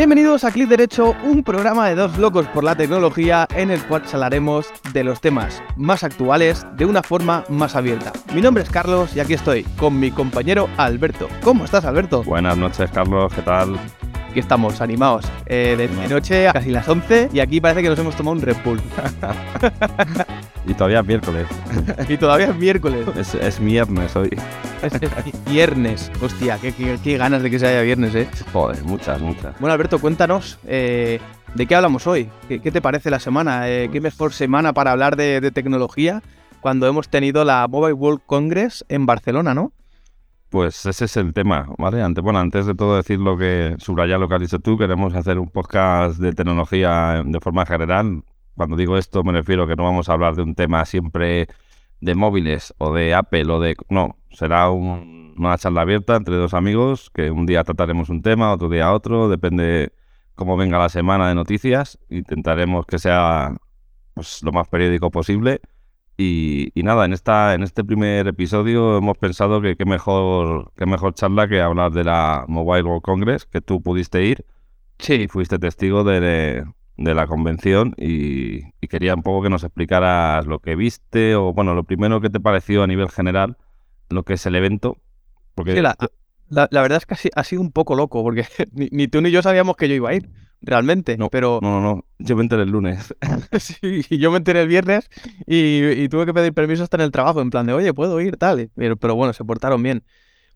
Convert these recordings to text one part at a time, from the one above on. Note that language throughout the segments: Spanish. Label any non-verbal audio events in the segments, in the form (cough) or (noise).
Bienvenidos a Clic Derecho, un programa de dos locos por la tecnología en el cual hablaremos de los temas más actuales de una forma más abierta. Mi nombre es Carlos y aquí estoy con mi compañero Alberto. ¿Cómo estás, Alberto? Buenas noches, Carlos, ¿qué tal? Aquí estamos, animados. Eh, de, noche a casi las 11 y aquí parece que nos hemos tomado un Red Bull. (laughs) Y todavía es miércoles. (laughs) y todavía es miércoles. Es, es viernes hoy. Es, es viernes. Hostia, qué, qué- qué ganas de que se haya viernes, eh. Joder, muchas, muchas. Bueno, Alberto, cuéntanos, eh, ¿de qué hablamos hoy? ¿Qué, qué te parece la semana? Eh, ¿Qué mejor semana para hablar de, de tecnología cuando hemos tenido la Mobile World Congress en Barcelona, no? Pues ese es el tema, ¿vale? Antes, bueno, antes de todo decir lo que, subrayar lo que has dicho tú, queremos hacer un podcast de tecnología de forma general. Cuando digo esto me refiero que no vamos a hablar de un tema siempre de móviles o de Apple o de... No, será un- una charla abierta entre dos amigos que un día trataremos un tema, otro día otro, depende cómo venga la semana de noticias. Intentaremos que sea pues, lo más periódico posible. Y, y nada, en esta en este primer episodio hemos pensado que qué mejor, qué mejor charla que hablar de la Mobile World Congress, que tú pudiste ir y Sí, fuiste testigo de, de la convención y, y quería un poco que nos explicaras lo que viste o, bueno, lo primero que te pareció a nivel general, lo que es el evento. Porque sí, la, la- la verdad es que ha si- ha sido un poco loco, porque (laughs) ni, ni tú ni yo sabíamos que yo iba a ir, realmente. No, pero No, no, no, yo me enteré el lunes. (laughs) sí, y yo me enteré el viernes y, y tuve que pedir permiso hasta en el trabajo, en plan de, oye, puedo ir, tal. Pero, pero bueno, se portaron bien.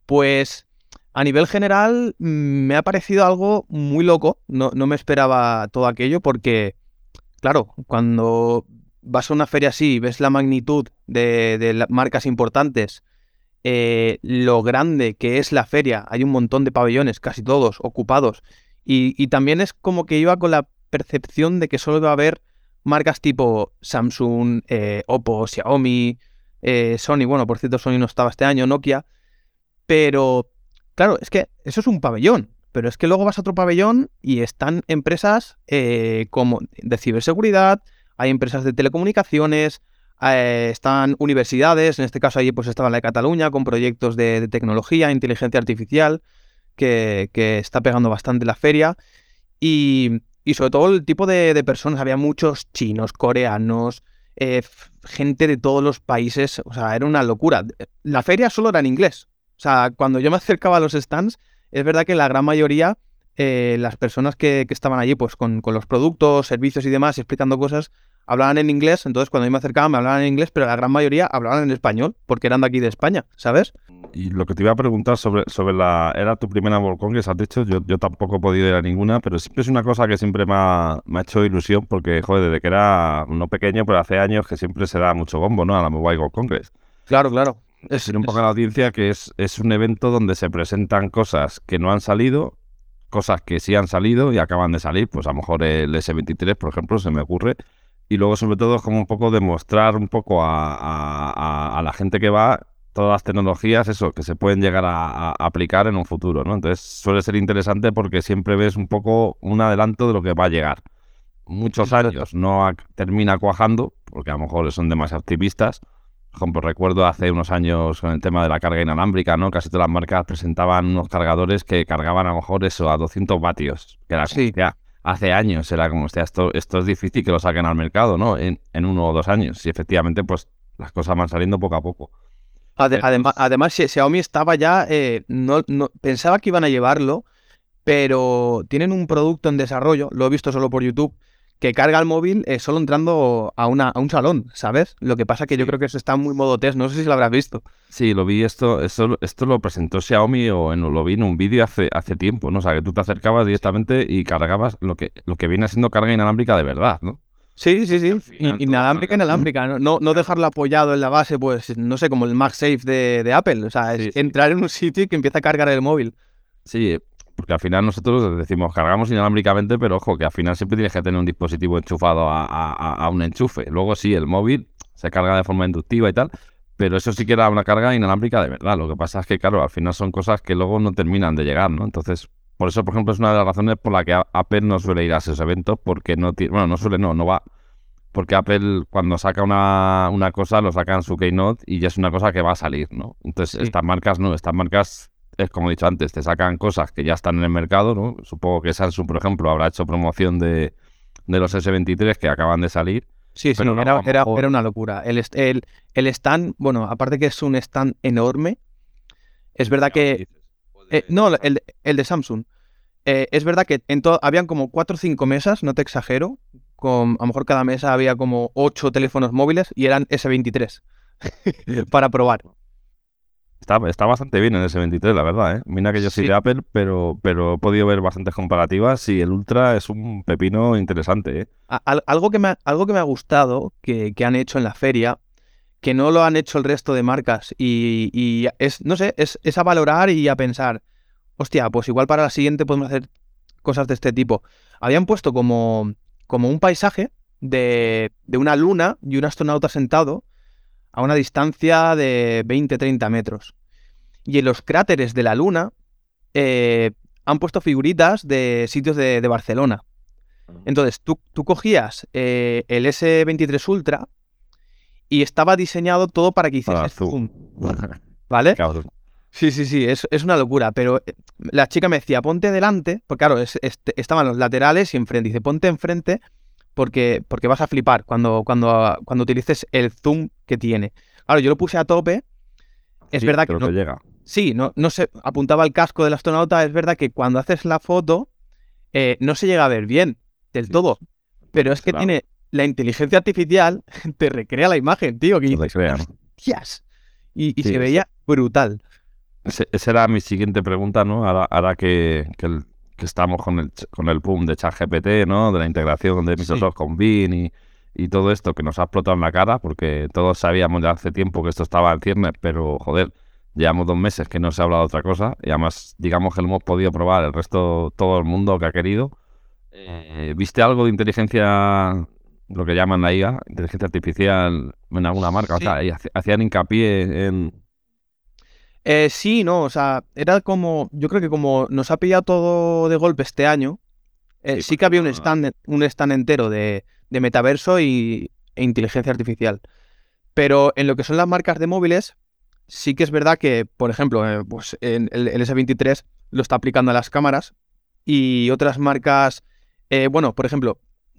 Pues a nivel general mm, me ha parecido algo muy loco. No, no me esperaba todo aquello porque, claro, cuando vas a una feria así ves la magnitud de, de las marcas importantes, eh, lo grande que es la feria, hay un montón de pabellones, casi todos ocupados. Y, y también es como que iba con la percepción de que solo iba a haber marcas tipo Samsung, eh, Oppo, Xiaomi, eh, Sony. Bueno, por cierto, Sony no estaba este año, Nokia. Pero, claro, es que eso es un pabellón. Pero es que luego vas a otro pabellón y están empresas eh, como de ciberseguridad, hay empresas de telecomunicaciones, eh, están universidades, en este caso ahí pues estaba la de Cataluña con proyectos de, tecnología, inteligencia artificial, que, que está pegando bastante la feria. Y, y sobre todo el tipo de, personas, había muchos chinos, coreanos, eh, gente de todos los países, o sea, era una locura. La feria solo era en inglés. O sea, cuando yo me acercaba a los stands, es verdad que la gran mayoría, eh, las personas que, que estaban allí, pues con, con los productos, servicios y demás, explicando cosas, hablaban en inglés. Entonces, cuando yo me acercaba, me hablaban en inglés, pero la gran mayoría hablaban en español, porque eran de aquí de España, ¿sabes? Y lo que te iba a preguntar sobre, sobre la... Era tu primera World Congress, has dicho, yo, yo tampoco he podido ir a ninguna, pero siempre es una cosa que siempre me ha, me ha hecho ilusión porque, joder, desde que era no pequeño, pero hace años que siempre se da mucho bombo, ¿no? A la Mobile World Congress. Claro, claro. Es, Decir un poco a la audiencia que es, es un evento donde se presentan cosas que no han salido, cosas que sí han salido y acaban de salir, pues a lo mejor el S23, por ejemplo, se me ocurre. Y luego, sobre todo, es como un poco demostrar un poco a, a- a- la gente que va todas las tecnologías, eso, que se pueden llegar a, a aplicar en un futuro, ¿no? Entonces suele ser interesante porque siempre ves un poco un adelanto de lo que va a llegar. Muchos años no termina cuajando, porque a lo mejor son demasiado optimistas. Por ejemplo, recuerdo hace unos años con el tema de la carga inalámbrica, ¿no? Casi todas las marcas presentaban unos cargadores que cargaban a lo mejor eso a 200 vatios. Que era como, Sí. hostia, hace años era como, hostia, esto, esto es difícil que lo saquen al mercado, ¿no? En, en uno o dos años. Y efectivamente, pues las cosas van saliendo poco a poco. Además, Xi- Xiaomi estaba ya, eh, no, no- pensaba que iban a llevarlo, pero tienen un producto en desarrollo, lo he visto solo por YouTube, que carga el móvil eh, solo entrando a, una, a un salón, ¿sabes? Lo que pasa que yo creo que eso está muy modo test, no sé si lo habrás visto. Sí, lo vi esto, esto, esto lo presentó Xiaomi o en- lo vi en un vídeo hace, hace tiempo, ¿no? O sea, que tú te acercabas directamente y cargabas lo que, lo que viene siendo carga inalámbrica de verdad, ¿no? Sí, sí, sí. final Inalámbrica, inalámbrica. No, no, no dejarlo apoyado en la base, pues, no sé, como el MagSafe de, de Apple. O sea, es sí. entrar en un sitio y que empieza a cargar el móvil. Sí, porque al final nosotros decimos cargamos inalámbricamente, pero ojo, que al final siempre tienes que tener un dispositivo enchufado a, a- a- un enchufe. Luego sí, el móvil se carga de forma inductiva y tal, pero eso sí que era una carga inalámbrica de verdad. Lo que pasa es que, claro, al final son cosas que luego no terminan de llegar, ¿no? Entonces, por eso, por ejemplo, es una de las razones por la que Apple no suele ir a esos eventos, porque no tiene, bueno, no suele, no, no va. Porque Apple cuando saca una, una cosa lo saca en su Keynote y ya es una cosa que va a salir, ¿no? Entonces, Sí. estas marcas no, estas marcas es como he dicho antes, te sacan cosas que ya están en el mercado, ¿no? Supongo que Samsung, por ejemplo, habrá hecho promoción de, de los S23 que acaban de salir. Sí, sí, no, era, era- era una locura. El, el, el stand, bueno, aparte que es un stand enorme, es verdad que... eh, no, el, el de Samsung. Eh, es verdad que en habían como cuatro o cinco mesas, no te exagero. Con, a lo mejor cada mesa había como ocho teléfonos móviles y eran S23 (laughs) para probar. Está, está bastante bien en ese 23, la verdad, ¿eh? Mira que yo soy Sí. de Apple, pero, pero he podido ver bastantes comparativas y el Ultra es un pepino interesante, ¿eh? Al- algo, que me ha, algo que me ha gustado que, que han hecho en la feria, que no lo han hecho el resto de marcas, y, y es, no sé, es, es a valorar y a pensar, hostia, pues igual para la siguiente podemos hacer cosas de este tipo. Habían puesto como, como un paisaje de, de una luna y un astronauta sentado a una distancia de 20-30 metros. Y en los cráteres de la luna eh, han puesto figuritas de sitios de- de Barcelona. Entonces, tú, tú cogías eh, el S23 Ultra y estaba diseñado todo para que hiciese Para zoom. ¿vale? Sí, sí, sí, es, es una locura, pero eh, la chica me decía, ponte delante, porque claro, es- este- estaban los laterales y enfrente. Dice, ponte enfrente porque, porque vas a flipar cuando, cuando, cuando utilices el zoom que tiene. Claro, yo lo puse a tope. Es Sí, verdad que no, llega. Sí, no, no se apuntaba el casco del astronauta. Es verdad que cuando haces la foto eh, no se llega a ver bien del Sí, todo. Pero es que claro. tiene la inteligencia artificial, (laughs) te recrea la imagen, tío. Que dices. "Hostias". Y, y Sí, se veía brutal. Esa era mi siguiente pregunta, ¿no? Ahora, ahora que, que, el- que estamos con el, con el boom de ChatGPT, ¿no? De la integración de Microsoft con Bing y, y todo esto que nos ha explotado en la cara, porque todos sabíamos ya hace tiempo que esto estaba en ciernes, pero joder, llevamos dos meses que no se ha hablado de otra cosa y además digamos que lo hemos podido probar el resto, todo el mundo que ha querido. Eh, ¿Viste algo de inteligencia, lo que llaman la IA, inteligencia artificial en alguna marca? Sí. O sea, hacían hincapié en... Eh, sí, no, o sea, era como, yo creo que como nos ha pillado todo de golpe este año, eh, Sí, sí que había un stand, un stand entero de, de metaverso y, e inteligencia artificial. Pero en lo que son las marcas de móviles, sí que es verdad que, por ejemplo, eh, pues en el, el S23 lo está aplicando a las cámaras y otras marcas, eh, bueno, por ejemplo,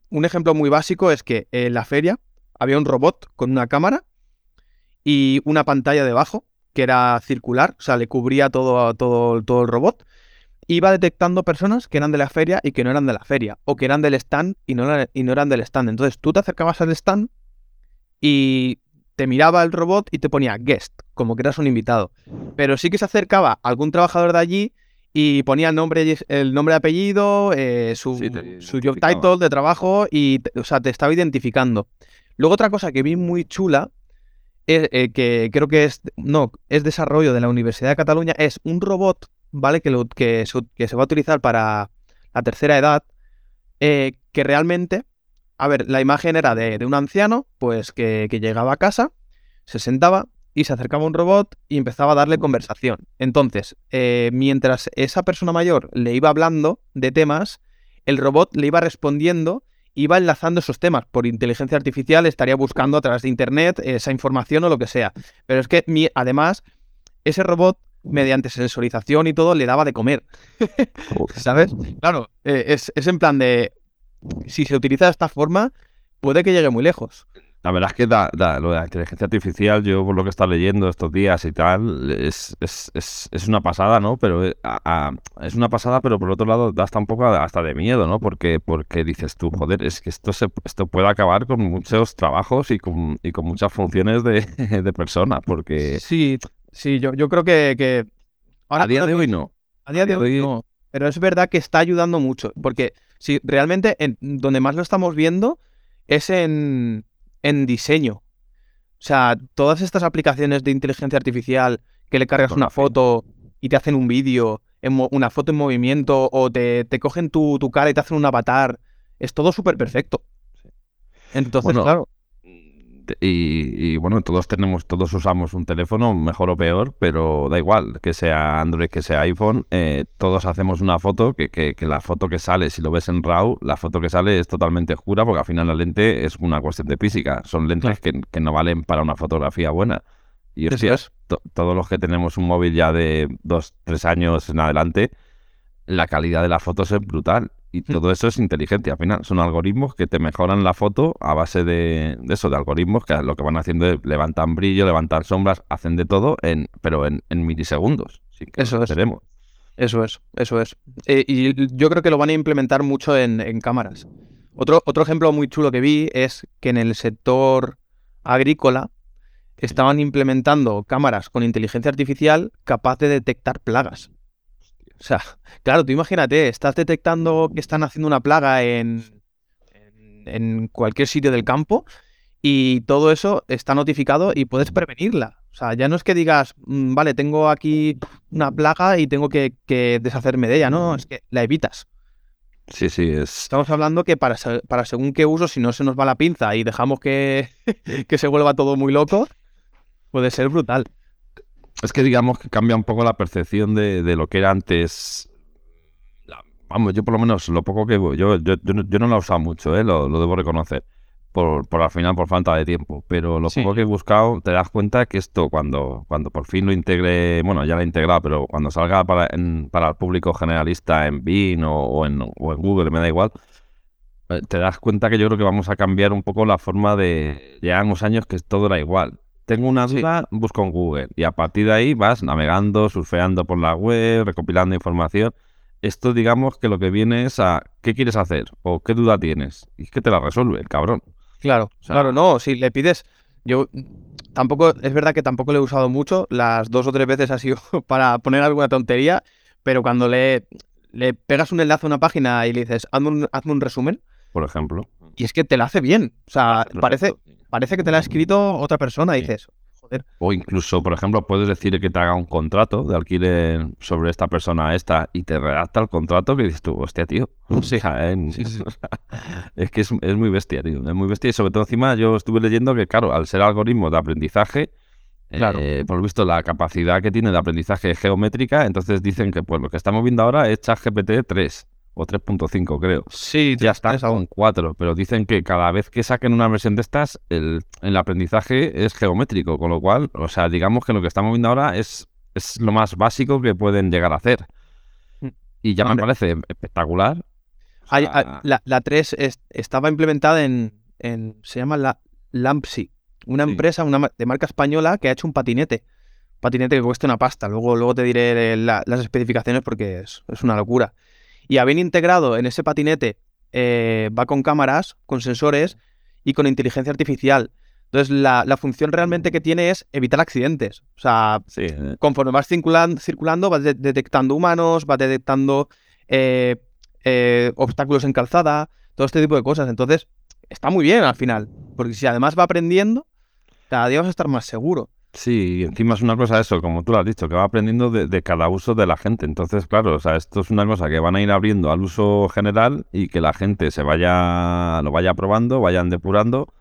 un ejemplo muy básico es que en la feria había un robot con una cámara y una pantalla debajo que era circular, o sea, le cubría todo, todo, todo el robot. Iba detectando personas que eran de la feria y que no eran de la feria, o que eran del stand y no, eran- y no eran del stand. Entonces tú te acercabas al stand y te miraba el robot y te ponía guest, como que eras un invitado. Pero sí que se acercaba algún trabajador de allí y ponía el nombre, el nombre de apellido, eh, su, Sí, te su job title de trabajo y, o sea, te estaba identificando. Luego otra cosa que vi muy chula, eh, que creo que es, no, es desarrollo de la Universidad de Cataluña, es un robot, ¿vale? Que, lo, que, se, va a utilizar para la tercera edad, eh, que realmente, a ver, la imagen era de, de un anciano, pues que, que llegaba a casa, se sentaba y se acercaba a un robot y empezaba a darle conversación. Entonces, eh, mientras esa persona mayor le iba hablando de temas, el robot le iba respondiendo, iba enlazando esos temas. Por inteligencia artificial estaría buscando a través de internet esa información o lo que sea. Pero es que mi- además, ese robot, mediante sensorización y todo, le daba de comer. (laughs) ¿Sabes? Claro, eh, es, es en plan de. Si se utiliza de esta forma, puede que llegue muy lejos. La verdad es que da, da- lo de la inteligencia artificial, yo por lo que he estado leyendo estos días y tal, es, es, es, es una pasada, ¿no? Pero eh, a- a- es una pasada, pero por otro lado da hasta un poco hasta de miedo, ¿no? Porque, porque dices tú, joder, es que esto se, esto puede acabar con muchos trabajos y con, y con muchas funciones de, (laughs) de personas, porque Sí, sí, yo, yo creo que, que ahora a día de hoy no. A día de hoy no, pero es verdad que está ayudando mucho, porque si realmente en, donde más lo estamos viendo es en, en diseño. O sea, todas estas aplicaciones de inteligencia artificial que le cargas una foto y te hacen un vídeo, una foto en movimiento, o te, te cogen tu, tu cara y te hacen un avatar, es todo súper perfecto. Entonces, Bueno, claro, Y, y, bueno, todos tenemos, todos usamos un teléfono, mejor o peor, pero da igual, que sea Android, que sea iPhone, eh, todos hacemos una foto, que, que, que la foto que sale, si lo ves en RAW, la foto que sale es totalmente oscura, porque al final la lente es una cuestión de física, son lentes que, que no valen para una fotografía buena. Y Eso hostia, es. to- todos los que tenemos un móvil ya de dos, tres años en adelante, la calidad de las fotos es brutal. Y Mm. todo eso es inteligente. Al final son algoritmos que te mejoran la foto a base de, de eso, de algoritmos que lo que van haciendo es levantan brillo, levantan sombras, hacen de todo, en, pero en, en milisegundos. sin que Eso es. Eso es, eso es. Eh, y yo creo que lo van a implementar mucho en, en cámaras. Otro, otro ejemplo muy chulo que vi es que en el sector agrícola estaban implementando cámaras con inteligencia artificial capaz de detectar plagas. O sea, claro, tú imagínate, estás detectando que están haciendo una plaga en, en, en cualquier sitio del campo y todo eso está notificado y puedes prevenirla. O sea, ya no es que digas, "Mm, vale, tengo aquí una plaga y tengo que, que deshacerme de ella, no, es que la evitas. Sí, sí, es, Estamos hablando que para, para según qué uso, si no se nos va la pinza y dejamos que, (laughs) que se vuelva todo muy loco, puede ser brutal. Es que digamos que cambia un poco la percepción de, de lo que era antes. La- Vamos, yo por lo menos lo poco que yo, yo, yo, no, yo no lo he usado mucho, ¿eh? lo, lo debo reconocer. Por, por al final, por falta de tiempo. Pero lo Sí. poco que he buscado, te das cuenta que esto, cuando, cuando por fin lo integre, bueno, ya lo he integrado, pero cuando salga para, en- para el público generalista en Bing o, o en, o en Google, me da igual, eh, te das cuenta que yo creo que vamos a cambiar un poco la forma de. Llevan unos años que todo era igual. Tengo una Sí. duda, busco en Google. Y a partir de ahí vas navegando, surfeando por la web, recopilando información. Esto, digamos, que lo que viene es a ¿qué quieres hacer? o ¿qué duda tienes? Y es que te la resuelve, el cabrón. Claro, sea- claro, no, si le pides, yo tampoco, es verdad que tampoco lo he usado mucho, las dos o tres veces ha sido (laughs) para poner alguna tontería, pero cuando le, le pegas un enlace a una página y le dices, hazme un, hazme un resumen, Por ejemplo. y es que te la hace bien, o sea, Perfecto. parece que te la ha escrito otra persona, y dices, joder, O incluso, por ejemplo, puedes decir que te haga un contrato de alquiler sobre esta persona a esta y te redacta el contrato que dices tú, hostia, tío. Sí, sí. (laughs) es que es, es muy bestia, tío. Es muy bestia. Y sobre todo encima yo estuve leyendo que, claro, al ser algoritmos de aprendizaje, Claro. eh, por lo visto la capacidad que tiene de aprendizaje es geométrica, entonces dicen que pues lo que estamos viendo ahora es ChatGPT 3 o 3.5 creo. sí, Ya está algo. con 4, pero dicen que cada vez que saquen una versión de estas, el, el aprendizaje es geométrico, con lo cual, o sea, digamos que lo que estamos viendo ahora es, es lo más básico que pueden llegar a hacer. Mm. Y ya me parece espectacular. O sea, la, la 3 es- estaba implementada en, en- se llama la Lampsy, una Sí. empresa una de marca española que ha hecho un patinete. Patinete que cuesta una pasta. Luego, luego te diré la- las especificaciones porque es, es una locura. Y habían integrado en ese patinete, eh, va con cámaras, con sensores y con inteligencia artificial. Entonces, la, la función realmente que tiene es evitar accidentes. O sea, sí, eh, conforme vas circulan- circulando, vas de- detectando humanos, vas detectando eh, eh, obstáculos en calzada, todo este tipo de cosas. Entonces, está muy bien al final, porque si además va aprendiendo, cada día vas a estar más seguro. Sí, y encima es una cosa eso, como tú lo has dicho, que va aprendiendo de, de cada uso de la gente. Entonces, claro, o sea, esto es una cosa que van a ir abriendo al uso general y que la gente se vaya, lo vaya probando, vayan depurando.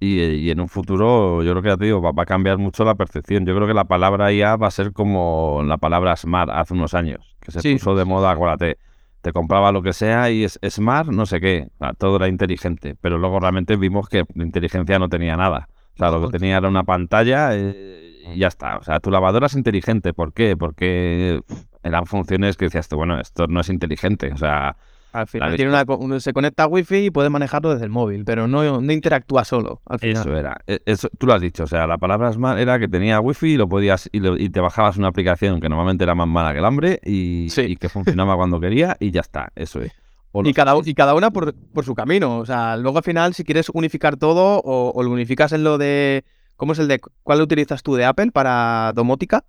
Y, y en un futuro, yo creo que ya te digo, va, va a cambiar mucho la percepción. Yo creo que la palabra IA va a ser como la palabra smart hace unos años, que se Sí. puso de moda, acuérdate. Te compraba lo que sea y es smart, no sé qué. O sea, todo era inteligente. Pero luego realmente vimos que la inteligencia no tenía nada. O sea, lo que tenía era una pantalla eh, y ya está. O sea, tu lavadora es inteligente. ¿Por qué? Porque eran funciones que decías tú, bueno, esto no es inteligente. O sea, Al final tiene una, se conecta a wifi y puede manejarlo desde el móvil, pero no, no interactúa solo. Al final. eso era. E- Eso, tú lo has dicho. O sea, la palabra smart era que tenía wifi y lo podías y, lo- y te bajabas una aplicación que normalmente era más mala que el hambre y, Sí. y que funcionaba cuando quería y ya está. Eso es. Y cada, y cada una por, por su camino. O sea, luego al final, si quieres unificar todo, o, o lo unificas en lo de. ¿Cómo es el de. ¿Cuál utilizas tú de Apple para domótica?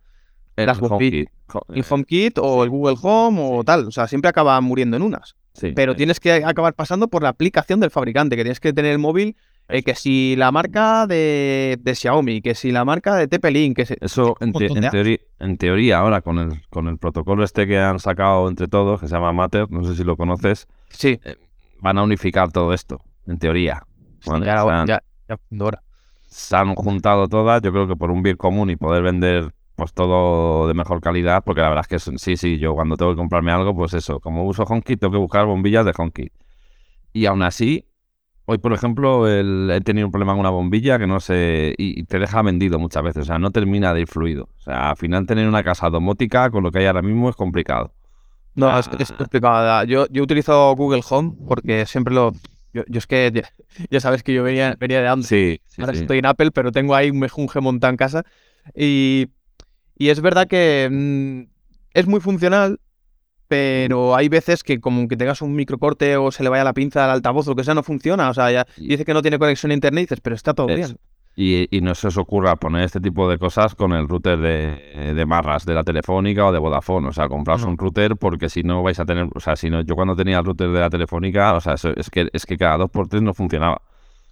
el las HomeKit. ¿El HomeKit o el Google Home o tal? O sea, siempre acaba muriendo en unas. sí, Pero eh, tienes que acabar pasando por la aplicación del fabricante, que tienes que tener el móvil. Eh, que si la marca de, de Xiaomi, que si la marca de TP-Link, que si... Eso en, te- en teoría, en teoría ahora con el, con el protocolo este que han sacado entre todos, que se llama Matter, no sé si lo conoces, Sí, van a unificar todo esto, en teoría. Bueno, ya, se, han, ya, ya se han juntado todas, yo creo que por un bien común y poder vender pues todo de mejor calidad, porque la verdad es que sí, sí, yo cuando tengo que comprarme algo, pues eso, como uso HomeKit, tengo que buscar bombillas de HomeKit. Y aún así, Hoy, por ejemplo, el- he tenido un problema con una bombilla que no sé, y, te deja vendido muchas veces, o sea, no termina de ir fluido. O sea, al final tener una casa domótica con lo que hay ahora mismo es complicado. No, es, es complicado. Yo, yo utilizo Google Home porque siempre lo. Yo, yo es que ya, ya sabes que yo venía, venía de Android. Sí, sí, Ahora sí. estoy en Apple, pero tengo ahí un mejunje montado en casa. Y, y es verdad que mm, es muy funcional, pero hay veces que como que tengas un microcorte o se le vaya la pinza al altavoz o lo que sea, no funciona. O sea, ya dice que no tiene conexión a internet y dices, pero está todo bien. Y, y no se os ocurra poner este tipo de cosas con el router de, de marras de la telefónica o de Vodafone. O sea, compraos No. un router porque si no vais a tener. O sea, si no, yo cuando tenía el router de la telefónica, o sea, eso- es, que, es que cada dos por tres no funcionaba.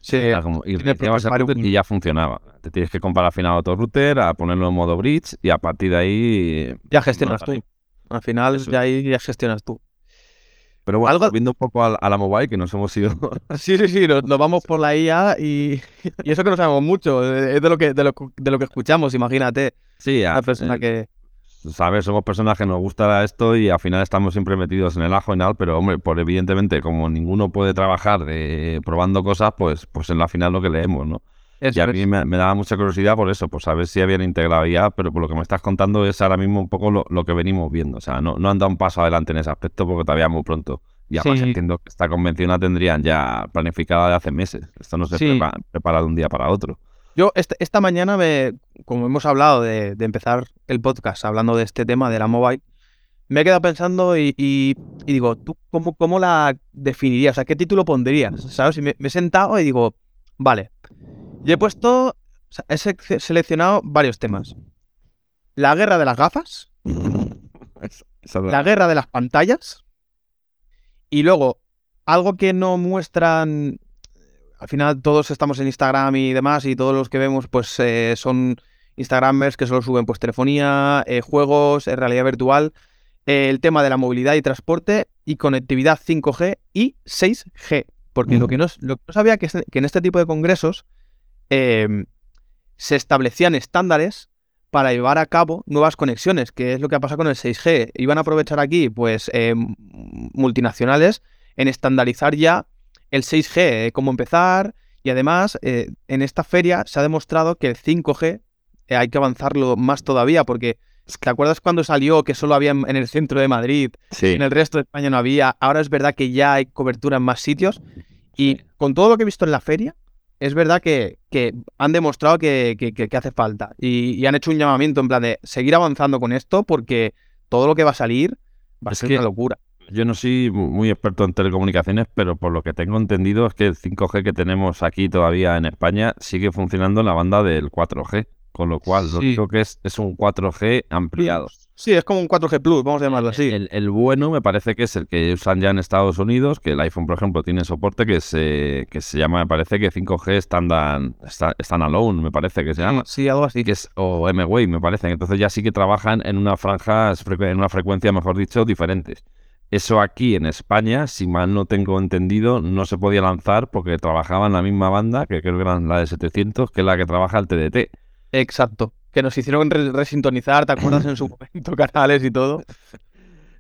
Sí, Era como, y ya funcionaba. Te tienes que comprar al final otro router, a ponerlo en modo bridge y a partir de ahí. ya gestionas Vale. tú. Al final, Eso. ya ahí ya gestionas tú. Pero bueno, Algo- volviendo un poco a, a la mobile, que nos hemos ido. (laughs) (laughs) Sí, sí, sí, nos, nos vamos por la IA y, (laughs) y eso que no sabemos mucho, eh, es de lo que, de lo, de lo que escuchamos, imagínate. sí, a- persona eh, que... ¿sabes? Somos personas que nos gusta esto y al final estamos siempre metidos en el ajo y tal, pero hombre, por evidentemente, como ninguno puede trabajar de, probando cosas, pues, pues en la final lo que leemos, ¿no? Y a mí me, me daba mucha curiosidad por eso, por saber si habían integrado ya, pero por lo que me estás contando es ahora mismo un poco lo, lo que venimos viendo. O sea, no, no han dado un paso adelante en ese aspecto porque todavía es muy pronto. Y además Sí. entiendo que esta convención la tendrían ya planificada de hace meses. Esto no se Sí. prepara de un día para otro. Yo este- esta mañana, me, como hemos hablado de, de empezar el podcast hablando de este tema de la mobile, me he quedado pensando y, y- y digo, ¿tú cómo, cómo la definirías? O sea, ¿qué título pondrías? ¿Sabes? Y me, me he sentado y digo, vale, y he puesto, o sea, he seleccionado varios temas. La guerra de las gafas, (laughs) la- guerra de las pantallas y luego algo que no muestran al final todos estamos en Instagram y demás y todos los que vemos pues eh, son Instagramers que solo suben pues telefonía, eh, juegos, eh, realidad virtual, eh, el tema de la movilidad y transporte y conectividad 5G y 6G. Porque lo, que no, lo que no sabía que, es- que en este tipo de congresos eh, se establecían estándares para llevar a cabo nuevas conexiones, que es lo que ha pasado con el 6G. Iban a aprovechar aquí, pues, eh, m- multinacionales en estandarizar ya el 6G, eh, cómo empezar, y además, eh, en esta feria se ha demostrado que el 5G eh, hay que avanzarlo más todavía, porque ¿te acuerdas cuando salió que solo había en en el centro de Madrid, Sí. en el resto de España no había? Ahora es verdad que ya hay cobertura en más sitios, y con todo lo que he visto en la feria, es verdad que, que han demostrado que, que- que- que hace falta. Y, y han hecho un llamamiento en plan de seguir avanzando con esto porque todo lo que va a salir va a Es ser una locura. Yo no soy mu- muy experto en telecomunicaciones, pero por lo que tengo entendido es que el 5G que tenemos aquí todavía en España sigue funcionando en la banda del 4G, con lo cual lo Sí. único que es es un 4G ampliado. Sí, es como un 4G Plus, vamos a llamarlo así. El, el bueno me parece que es el que usan ya en Estados Unidos, que el iPhone, por ejemplo, tiene soporte que se, que se llama, me parece que 5G standard, sta- standalone, me parece que se llama. Sí, algo así. que es, o M-Wave, me parece. Entonces ya sí que trabajan en una franja, en una frecuencia, mejor dicho, diferentes. Eso aquí en España, si mal no tengo entendido, no se podía lanzar porque trabajaba en la misma banda, que creo que era la de 700, que es la que trabaja el TDT. Exacto. Que nos hicieron re- resintonizar, ¿te acuerdas en su (laughs) momento? Canales y todo.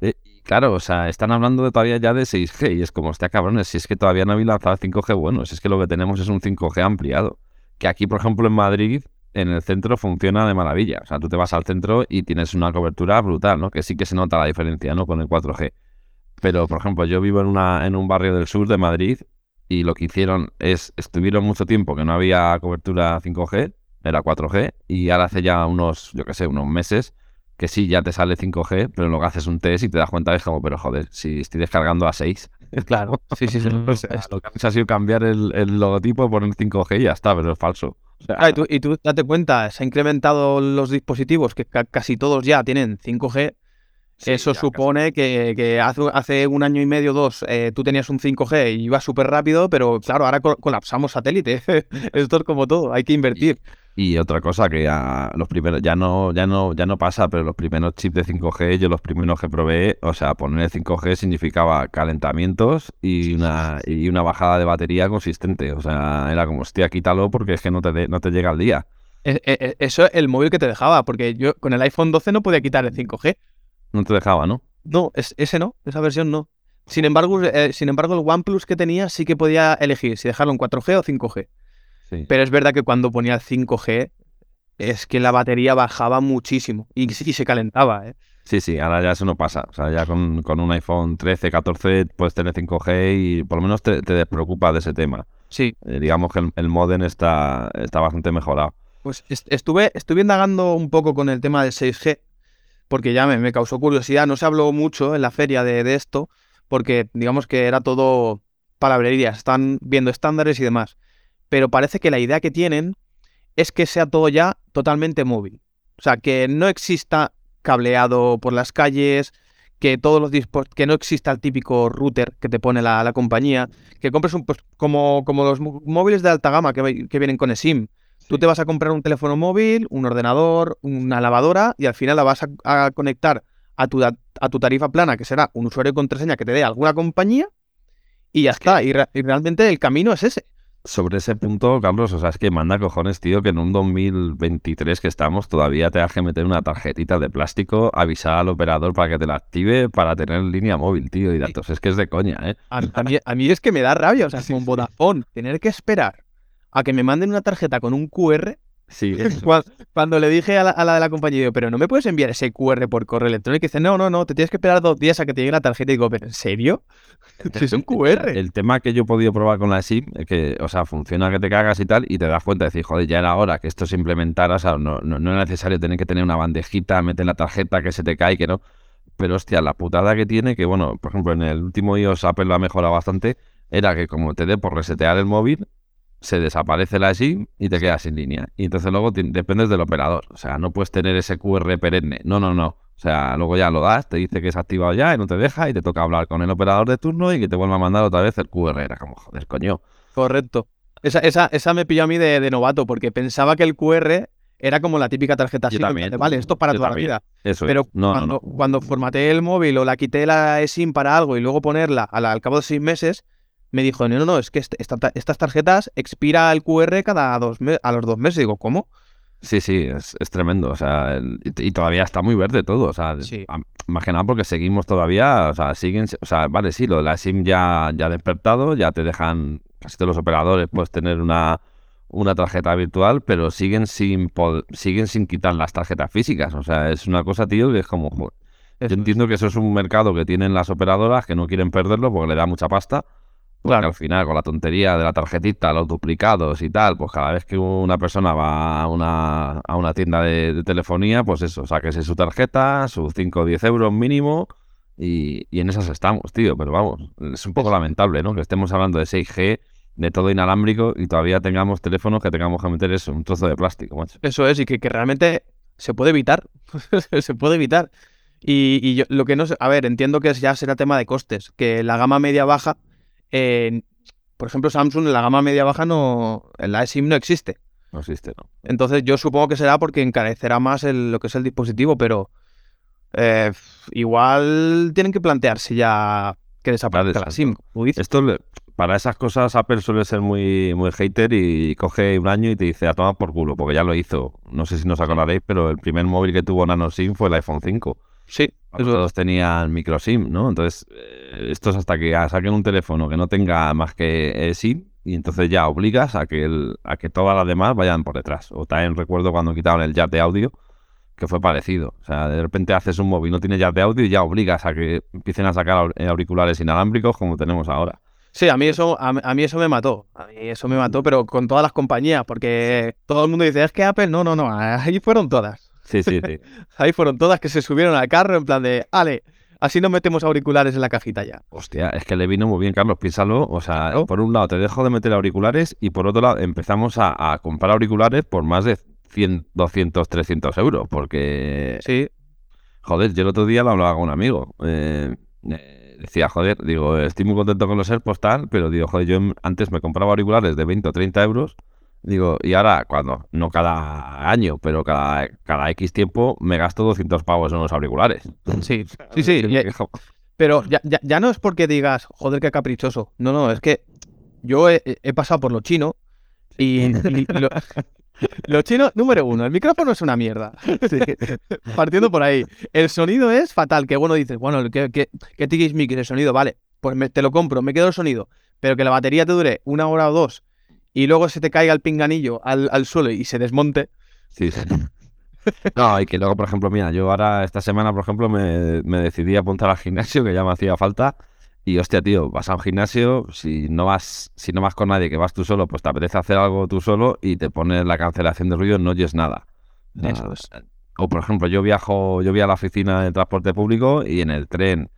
Eh, claro, o sea, están hablando de todavía ya de 6G y es como, hostia, cabrones, si es que todavía no habéis lanzado 5G bueno, si es que lo que tenemos es un 5G ampliado. Que aquí, por ejemplo, en Madrid, en el centro funciona de maravilla. O sea, tú te vas al centro y tienes una cobertura brutal, ¿no? Que sí que se nota la diferencia, ¿no? Con el 4G. Pero, por ejemplo, yo vivo en, una, en un barrio del sur de Madrid y lo que hicieron es, estuvieron mucho tiempo que no había cobertura 5G, era 4G, y ahora hace ya unos, yo qué sé, unos meses que sí, ya te sale 5G, pero luego haces un test y te das cuenta que es como, pero joder, si estoy descargando a 6. (laughs) Claro. Sí, sí, sí. (laughs) O sea, lo que han hecho ha sido cambiar el, el logotipo, poner 5G y ya está, pero es falso. O sea, Ah, y, tú, y tú date cuenta, se han incrementado los dispositivos, que ca- casi todos ya tienen 5G. sí, Eso supone que, que hace, hace un año y medio, dos, eh, tú tenías un 5G y iba súper rápido, pero claro, ahora col- colapsamos satélite. (laughs) Esto es como todo, hay que invertir. Y otra cosa que a los primeros, ya no, ya no, ya no pasa, pero los primeros chips de 5G, yo los primeros que probé, o sea, poner el 5G significaba calentamientos y una, y una bajada de batería consistente. O sea, era como, hostia, quítalo porque es que no te, de- no te llega al día. E- e- e- Eso es el móvil que te dejaba, porque yo con el iPhone 12 no podía quitar el 5G. No te dejaba, ¿no? No, es, ese no, esa versión no. Sin embargo, eh, sin embargo, el OnePlus que tenía sí que podía elegir si dejarlo en 4G o 5G. Sí. Pero es verdad que cuando ponía el 5G, es que la batería bajaba muchísimo y, y se calentaba. ¿eh? Sí, sí, ahora ya eso no pasa. O sea, ya con, con un iPhone 13, 14 puedes tener 5G y por lo menos te, te despreocupas de ese tema. Sí, Eh, digamos que el, el modem está, está bastante mejorado. pues est- estuve, estuve indagando un poco con el tema del 6G, porque ya me, me causó curiosidad. No se habló mucho en la feria de, de esto, porque digamos que era todo palabrería, están viendo estándares y demás. Pero parece que la idea que tienen es que sea todo ya totalmente móvil. O sea, que no exista cableado por las calles, que todos los que no exista el típico router que te pone la, la compañía, que compres un pues, como, como los mó- móviles de alta gama que, vienen con eSIM. Tú te vas a comprar un teléfono móvil, un ordenador, una lavadora y al final la vas a, a conectar a tu, a tu tarifa plana, que será un usuario y contraseña que te dé alguna compañía y ya está. Y, re- y realmente el camino es ese. Sobre ese punto, Carlos, o sea, es que manda cojones, tío, que en un 2023 que estamos todavía te has que meter una tarjetita de plástico, avisar al operador para que te la active para tener línea móvil, tío, y datos. Es que es de coña, ¿eh? A, a mí, a mí es que me da rabia, o sea, (laughs) como Vodafone, tener que esperar a que me manden una tarjeta con un QR. Sí, Cuan- Cuando le dije a la, a la de la compañía, digo, pero no me puedes enviar ese QR por correo electrónico. Y dice, no, no, no, te tienes que esperar dos días a que te llegue la tarjeta. Y digo, ¿pero en serio? (laughs) Si es un QR. El tema que yo he podido probar con la SIM es que, o sea, funciona que te cagas y tal, y te das cuenta de decir, joder, ya era hora que esto se implementara, o sea, no, no, no era necesario tener que tener una bandejita, meter la tarjeta que se te cae, que no. Pero hostia, la putada que tiene, que bueno, por ejemplo, en el último iOS Apple lo ha mejorado bastante, era que como te dé por resetear el móvil, se desaparece la SIM y te quedas sin línea. Y entonces luego dependes del operador. O sea, no puedes tener ese QR perenne. No, no, no. O sea, luego ya lo das, te dice que es activado ya y no te deja y te toca hablar con el operador de turno y que te vuelva a mandar otra vez el QR. Era como, joder, coño. Correcto. Esa, esa, esa me pilló a mí de, de novato, porque pensaba que el QR era como la típica tarjeta SIM. Vale, esto es para toda también. la vida. Eso Pero es. No, cuando, no. cuando formateé el móvil o la quité la eSIM para algo y luego ponerla al cabo de seis meses, me dijo, no, no, no, es que este- esta ta- estas tarjetas expira el QR cada dos a los dos meses. Digo, ¿cómo? Sí, sí, es, es tremendo. O sea, el- y, todavía está muy verde todo. O sea, Sí. a- más que nada porque seguimos todavía. O sea, siguen. O sea, vale, sí, lo de la SIM ya, ya ha despertado, ya te dejan casi todos los operadores puedes tener una, una tarjeta virtual, pero siguen sin siguen sin quitar las tarjetas físicas. O sea, es una cosa, tío, que es como. joder. Yo entiendo que eso es un mercado que tienen las operadoras que no quieren perderlo porque le da mucha pasta. Claro. al final, con la tontería de la tarjetita, los duplicados y tal, pues cada vez que una persona va a una, a una tienda de, de telefonía, pues eso, sáquese su tarjeta, sus 5 o 10 euros mínimo, y, y en esas estamos, tío. Pero vamos, es un poco lamentable, ¿no? Que estemos hablando de 6G, de todo inalámbrico, y todavía tengamos teléfonos que tengamos que meter eso, un trozo de plástico, macho. Eso es, y que, que realmente se puede evitar. (laughs) se puede evitar. Y, y yo lo que no sé, a ver, entiendo que ya será tema de costes, que la gama media baja, eh, por ejemplo, Samsung en la gama media baja no, en la eSIM no existe. No existe, ¿no? Entonces yo supongo que será porque encarecerá más el- lo que es el dispositivo, pero eh, igual tienen que plantearse ya que desaparezca la. SIM. Esto, le- para esas cosas, Apple suele ser muy, muy hater y coge un año y te dice a tomar por culo, porque ya lo hizo. No sé si nos acordaréis, pero el primer móvil que tuvo Nano SIM fue el iPhone 5. Sí, eso- Todos tenían micro SIM, ¿no? Entonces, eh, esto es hasta que saquen un teléfono que no tenga más que eh, SIM y entonces ya obligas a que, el, a que todas las demás vayan por detrás. O también recuerdo cuando quitaron el jack de audio, que fue parecido. O sea, de repente haces un móvil, no tiene jack de audio y ya obligas a que empiecen a sacar aur- auriculares inalámbricos como tenemos ahora. Sí, a mí eso, a, a mí eso me mató. A mí eso me mató, pero con todas las compañías, porque todo el mundo dice, es que Apple, no, no, no, ahí fueron todas. Sí, sí, sí. (laughs) Ahí fueron todas que se subieron al carro en plan de, ale, así no metemos auriculares en la cajita ya. Hostia, es que le vino muy bien, Carlos, piénsalo. O sea, Claro. por un lado te dejo de meter auriculares y por otro lado empezamos a, a comprar auriculares por más de 100, 200, 300 euros. Porque, Sí, joder, yo el otro día lo hablaba con un amigo. eh, eh, decía, joder, digo, estoy muy contento con los AirPods tal, pero digo, joder, yo antes me compraba auriculares de 20 o 30 euros. Digo, y ahora, cuando, no cada año, pero cada, cada X tiempo, me gasto 200 pavos en los auriculares. (laughs) sí, sí, sí. Pero ya, ya, ya no es porque digas, joder, qué caprichoso. No, no, es que yo he, he pasado por lo chino y, (laughs) y lo, lo chino, número uno, el micrófono es una mierda. (laughs) Partiendo por ahí. El sonido es fatal, que bueno, dices, bueno, que, que, que Mic el sonido, vale. pues me- te lo compro, me quedo el sonido, pero que la batería te dure una hora o dos y luego se te caiga el pinganillo al, al suelo y se desmonte. Sí, sí. (laughs) No, y que luego, por ejemplo, mira, yo ahora esta semana, por ejemplo, me, me decidí a apuntar al gimnasio, que ya me hacía falta. Y hostia, tío, vas a un gimnasio, si no vas, si no vas con nadie, que vas tú solo, pues te apetece hacer algo tú solo y te pones la cancelación de ruido, no oyes nada. Eso es. O por ejemplo, yo viajo, yo voy a la oficina de transporte público y en el tren,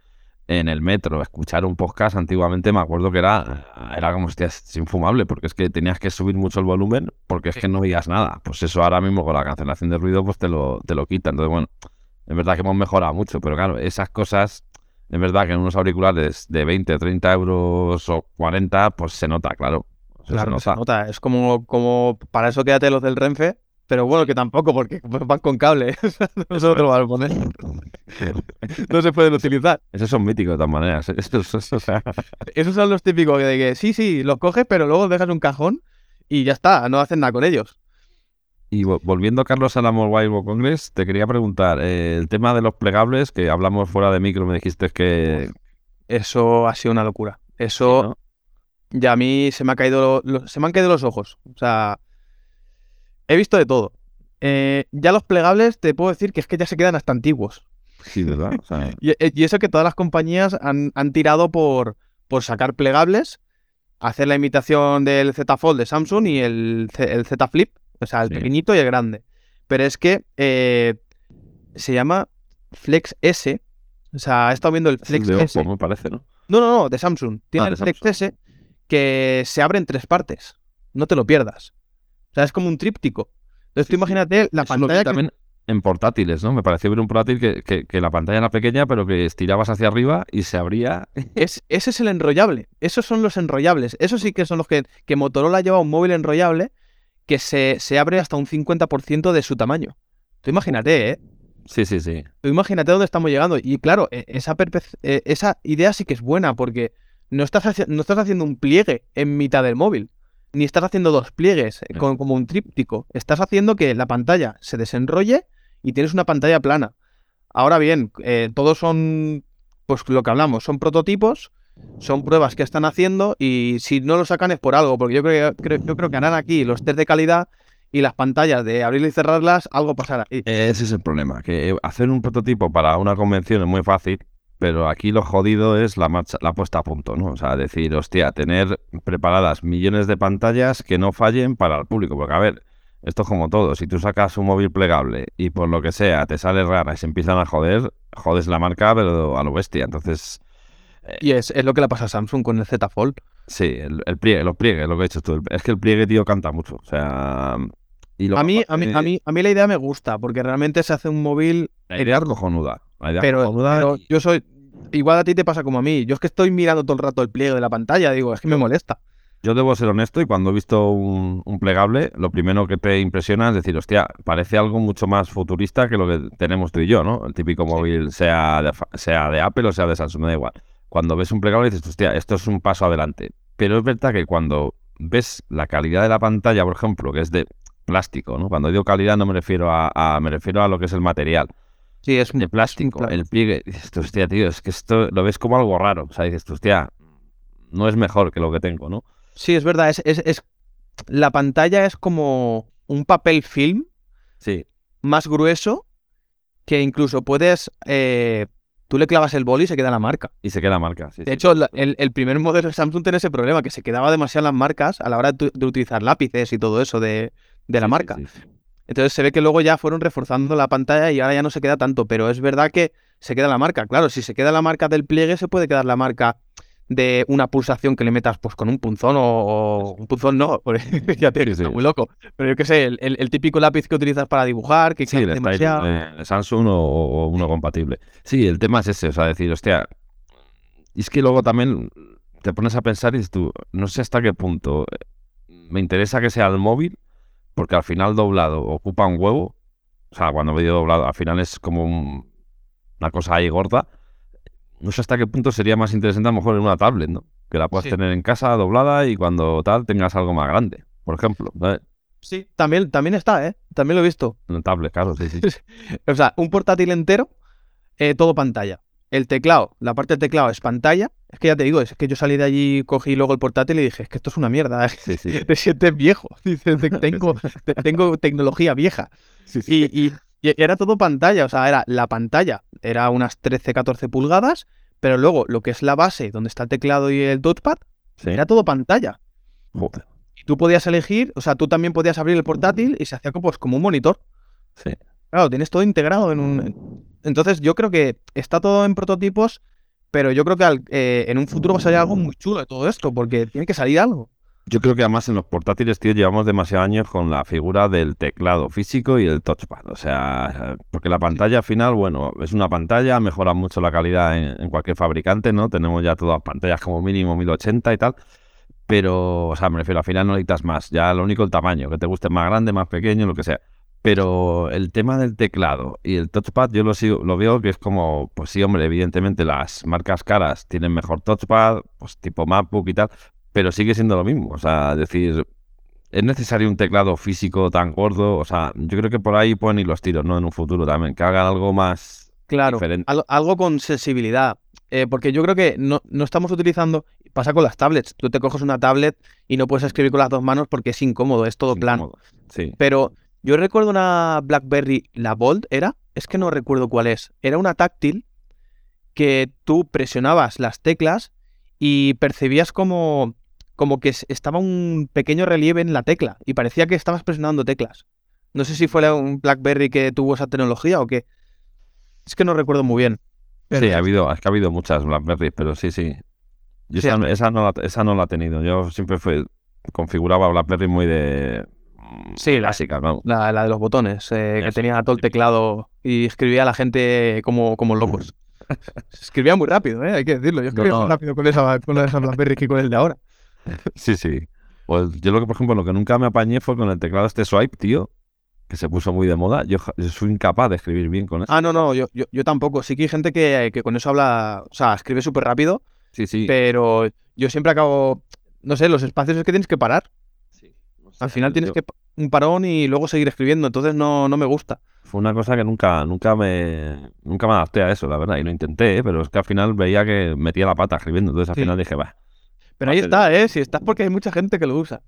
en el metro, escuchar un podcast antiguamente me acuerdo que era, era como hostia, es infumable, porque es que tenías que subir mucho el volumen porque es que no oías nada. Pues eso ahora mismo con la cancelación de ruido pues te lo, te lo quita. Entonces, bueno, es verdad que hemos mejorado mucho, pero claro, esas cosas, es verdad que en unos auriculares de 20, 30 euros o 40, pues se nota, claro. Claro, se se nota. nota. Es como, como para eso quédate los del Renfe, pero bueno, que tampoco, porque (laughs) van con cable. (laughs) no se lo van a poner. No se pueden utilizar. Esos son míticos de todas maneras. ¿eh? (laughs) Esos- esos- o sea, Esos son los típicos de que sí, sí, los coges, pero luego dejas un cajón y ya está, no hacen nada con ellos. Y vo- volviendo, Carlos, a la Mobile World Congress, te quería preguntar, eh, el tema de los plegables, que hablamos fuera de micro, me dijiste que... Eso ha sido una locura. Eso ¿no? ya a mí se me ha caído lo- se me han caído los ojos. O sea, he visto de todo. Eh, ya los plegables te puedo decir que es que ya se quedan hasta antiguos. Sí, ¿verdad? O sea, (laughs) Y, eh, y eso que todas las compañías han, han tirado por, por sacar plegables, hacer la imitación del Z Fold de Samsung y el, Z- el Z Flip, o sea, el Sí. pequeñito y el grande. Pero es que eh, se llama Flex S. O sea, he estado viendo el Flex de S. Oppo, me parece, ¿no? No, no, no, de Samsung. Tiene Ah, el de Flex S que se abre en tres partes. No te lo pierdas. O sea, es como un tríptico. Entonces tú imagínate la Eso lo pantalla que- también en portátiles, ¿no? Me pareció ver un portátil que, que- que la pantalla era pequeña, pero que estirabas hacia arriba y se abría. Es, ese es el enrollable. Esos son los enrollables. Esos sí que son los que, que Motorola lleva un móvil enrollable que se, se abre hasta un 50% de su tamaño. Tú imagínate, ¿eh? Sí, sí, sí. Tú imagínate dónde estamos llegando. Y claro, e- esa, eh, esa idea sí que es buena porque no estás, no estás haciendo un pliegue en mitad del móvil. Ni estás haciendo dos pliegues eh, con- como un tríptico. Estás haciendo que la pantalla se desenrolle y tienes una pantalla plana. Ahora bien, eh, todos son, pues lo que hablamos, son prototipos, son pruebas que están haciendo y si no lo sacan es por algo, porque yo creo, creo- yo creo que harán aquí los test de calidad y las pantallas de abrir y cerrarlas, algo pasará. Ese es el problema, que hacer un prototipo para una convención es muy fácil, pero aquí lo jodido es la marcha, la puesta a punto, ¿no? O sea, decir, hostia, tener preparadas millones de pantallas que no fallen para el público, porque a ver, esto es como todo, si tú sacas un móvil plegable y por lo que sea te sale rara y se empiezan a joder, jodes la marca, pero a lo bestia. Entonces, Y es, es lo que le pasa a Samsung con el Z Fold. sí, el, el pliegue, los pliegues, lo que he hecho tú, es que el pliegue, tío, canta mucho, o sea... Y A mí, a, mí, aparte, a, mí, a mí la idea me gusta, porque realmente se hace un móvil, La idea es cojonuda. La idea es pero, pero yo soy... Igual a ti te pasa como a mí. Yo es que estoy mirando todo el rato el pliegue de la pantalla, digo, es que me molesta. Yo debo ser honesto y cuando he visto un, un plegable, lo primero que te impresiona es decir, hostia, parece algo mucho más futurista que lo que tenemos tú y yo, ¿no? El típico móvil, sea de, sea de Apple o sea de Samsung, me da igual. Cuando ves un plegable dices, hostia, esto es un paso adelante. Pero es verdad que cuando ves la calidad de la pantalla, por ejemplo, que es de plástico, ¿no? Cuando digo calidad no me refiero a, a- me refiero a lo que es el material. Sí, es De plástico, el pliegue, dices, hostia, tío, es que esto lo ves como algo raro. O sea, dices, hostia, no es mejor que lo que tengo, ¿no? Sí, es verdad. Es, es, es- La pantalla es como un papel film Sí, más grueso que incluso puedes... eh, tú le clavas el boli y se queda la marca. y se queda marca. sí, De sí. hecho, la- el, el primer modelo de Samsung tiene ese problema, que se quedaba demasiado las marcas a la hora de, de utilizar lápices y todo eso de, de la marca. Entonces se ve que luego ya fueron reforzando la pantalla y ahora ya no se queda tanto, pero es verdad que se queda la marca. Claro, si se queda la marca del pliegue, se puede quedar la marca de una pulsación que le metas pues con un punzón o, un punzón no, (laughs) ya te Sí, sí. muy loco. Pero yo qué sé, el, el- el típico lápiz que utilizas para dibujar, que Sí, el Style, eh, Samsung o, o uno compatible. Sí, el tema es ese, o sea, decir, hostia, y es que luego también te pones a pensar y dices tú, no sé hasta qué punto me interesa que sea el móvil, porque al final doblado ocupa un huevo, o sea, cuando medio doblado, al final es como un- una cosa ahí gorda. No sé hasta qué punto sería más interesante a lo mejor en una tablet, ¿no? Que la puedas Sí. tener en casa doblada y cuando tal tengas algo más grande, por ejemplo. ¿sabes? Sí, también, también está, ¿eh? También lo he visto. Una tablet, claro, sí, sí. (laughs) O sea, un portátil entero, eh, todo pantalla. El teclado, la parte del teclado es pantalla. Es que ya te digo, es que yo salí de allí, cogí luego el portátil y dije, es que esto es una mierda. Sí, sí. (laughs) Te sientes viejo. (laughs) Dices, "Te- (laughs) tengo, te- tengo tecnología vieja. Sí, sí. Y, y- y era todo pantalla, o sea, era la pantalla, era unas 13, 14 pulgadas, pero luego lo que es la base, donde está el teclado y el touchpad, Sí. era todo pantalla. Joder. Y tú podías elegir, o sea, tú también podías abrir el portátil y se hacía como, pues, como un monitor. Sí. Claro, tienes todo integrado en un... Entonces yo creo que está todo en prototipos, pero yo creo que al- eh, en un futuro va a salir algo muy chulo de todo esto, porque tiene que salir algo. Yo creo que además en los portátiles, tío, llevamos demasiados años con la figura del teclado físico y el touchpad. O sea, porque la pantalla al final, bueno, es una pantalla, mejora mucho la calidad en, cualquier fabricante, ¿no? Tenemos ya todas pantallas como mínimo 1080 y tal. Pero, o sea, me refiero, al final no necesitas más. Ya lo único el tamaño, que te guste más grande, más pequeño, lo que sea. Pero el tema del teclado y el touchpad, yo lo, sigo, lo veo que es como, pues sí, hombre, evidentemente las marcas caras tienen mejor touchpad, pues tipo MacBook y tal, pero sigue siendo lo mismo. O sea, decir, ¿es necesario un teclado físico tan gordo? O sea, yo creo que por ahí pueden ir los tiros, ¿no? En un futuro también, que hagan algo más Claro, diferente. al- algo con sensibilidad. eh, porque yo creo que no, no estamos utilizando. Pasa con las tablets. Tú te coges una tablet y no puedes escribir con las dos manos porque es incómodo, es todo plano. Sí. Pero yo recuerdo una BlackBerry, la Bold, ¿era? Es que no recuerdo cuál es. Era una táctil que tú presionabas las teclas y percibías como, como que es- estaba un pequeño relieve en la tecla y parecía que estabas presionando teclas. No sé si fue un BlackBerry que tuvo esa tecnología o qué. Es que no recuerdo muy bien. Sí, ha habido, es que ha habido muchas BlackBerry, pero sí, sí. Yo Sí, esa, esa no la, esa no la he tenido. Yo siempre fue, configuraba BlackBerry muy de Sí, la-. La, la de los botones, eh, que tenía todo el teclado y escribía a la gente como, como locos. (laughs) Escribía muy rápido, ¿eh? hay que decirlo. Yo escribía no. más rápido con esa, con esa BlackBerry que con el de ahora. Sí, sí. Pues yo lo que, por ejemplo, lo que nunca me apañé fue con el teclado este swipe, tío, que se puso muy de moda. Yo, yo soy incapaz de escribir bien con eso. Ah, no, no, yo, yo, yo tampoco. Sí que hay gente que, que con eso habla, o sea, escribe súper rápido, Sí, sí. pero yo siempre acabo, no sé, los espacios es que tienes que parar. Al final tienes yo- que un parón y luego seguir escribiendo, entonces no, no me gusta. Fue una cosa que nunca, nunca me, nunca me adapté a eso, la verdad. Y lo intenté, ¿eh? pero es que al final veía que metía la pata escribiendo. Entonces al Sí. final dije, va. Pero ahí está, ¿eh? Si estás porque hay mucha gente que lo usa.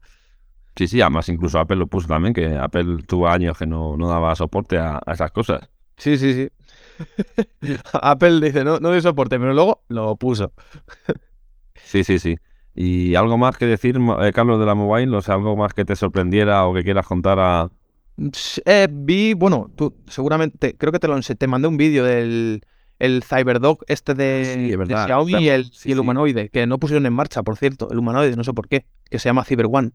Sí, sí, además incluso Apple lo puso también, que Apple tuvo años que no, no daba soporte a, a esas cosas. Sí, sí, sí. (laughs) Apple dice, no, no doy soporte, pero luego lo puso. Sí, sí, sí. ¿Y algo más que decir, eh, Carlos, de la mobile? O sea, algo más que te sorprendiera o que quieras contar a... Eh, vi, bueno, tú seguramente, creo que te lo ense- te mandé un vídeo del el Cyberdog este de, Sí, es de verdad. Xiaomi y el, Sí, y el sí. humanoide, que no pusieron en marcha, por cierto, el humanoide, no sé por qué, que se llama Cyber One.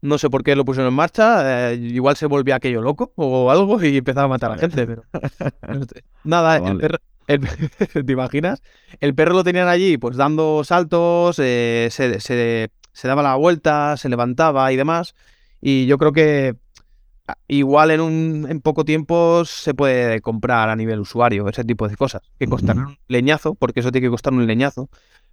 No sé por qué lo pusieron en marcha, eh, igual se volvía aquello loco o algo y empezaba a matar a la gente, pero... (laughs) Nada, el perro... el- (laughs) ¿Te imaginas? El perro lo tenían allí, pues dando saltos, eh, se, se- se daba la vuelta, se levantaba y demás. Y yo creo que a- igual en un en poco tiempo se puede comprar a nivel usuario ese tipo de cosas. Que costarán un leñazo, porque eso tiene que costar un leñazo.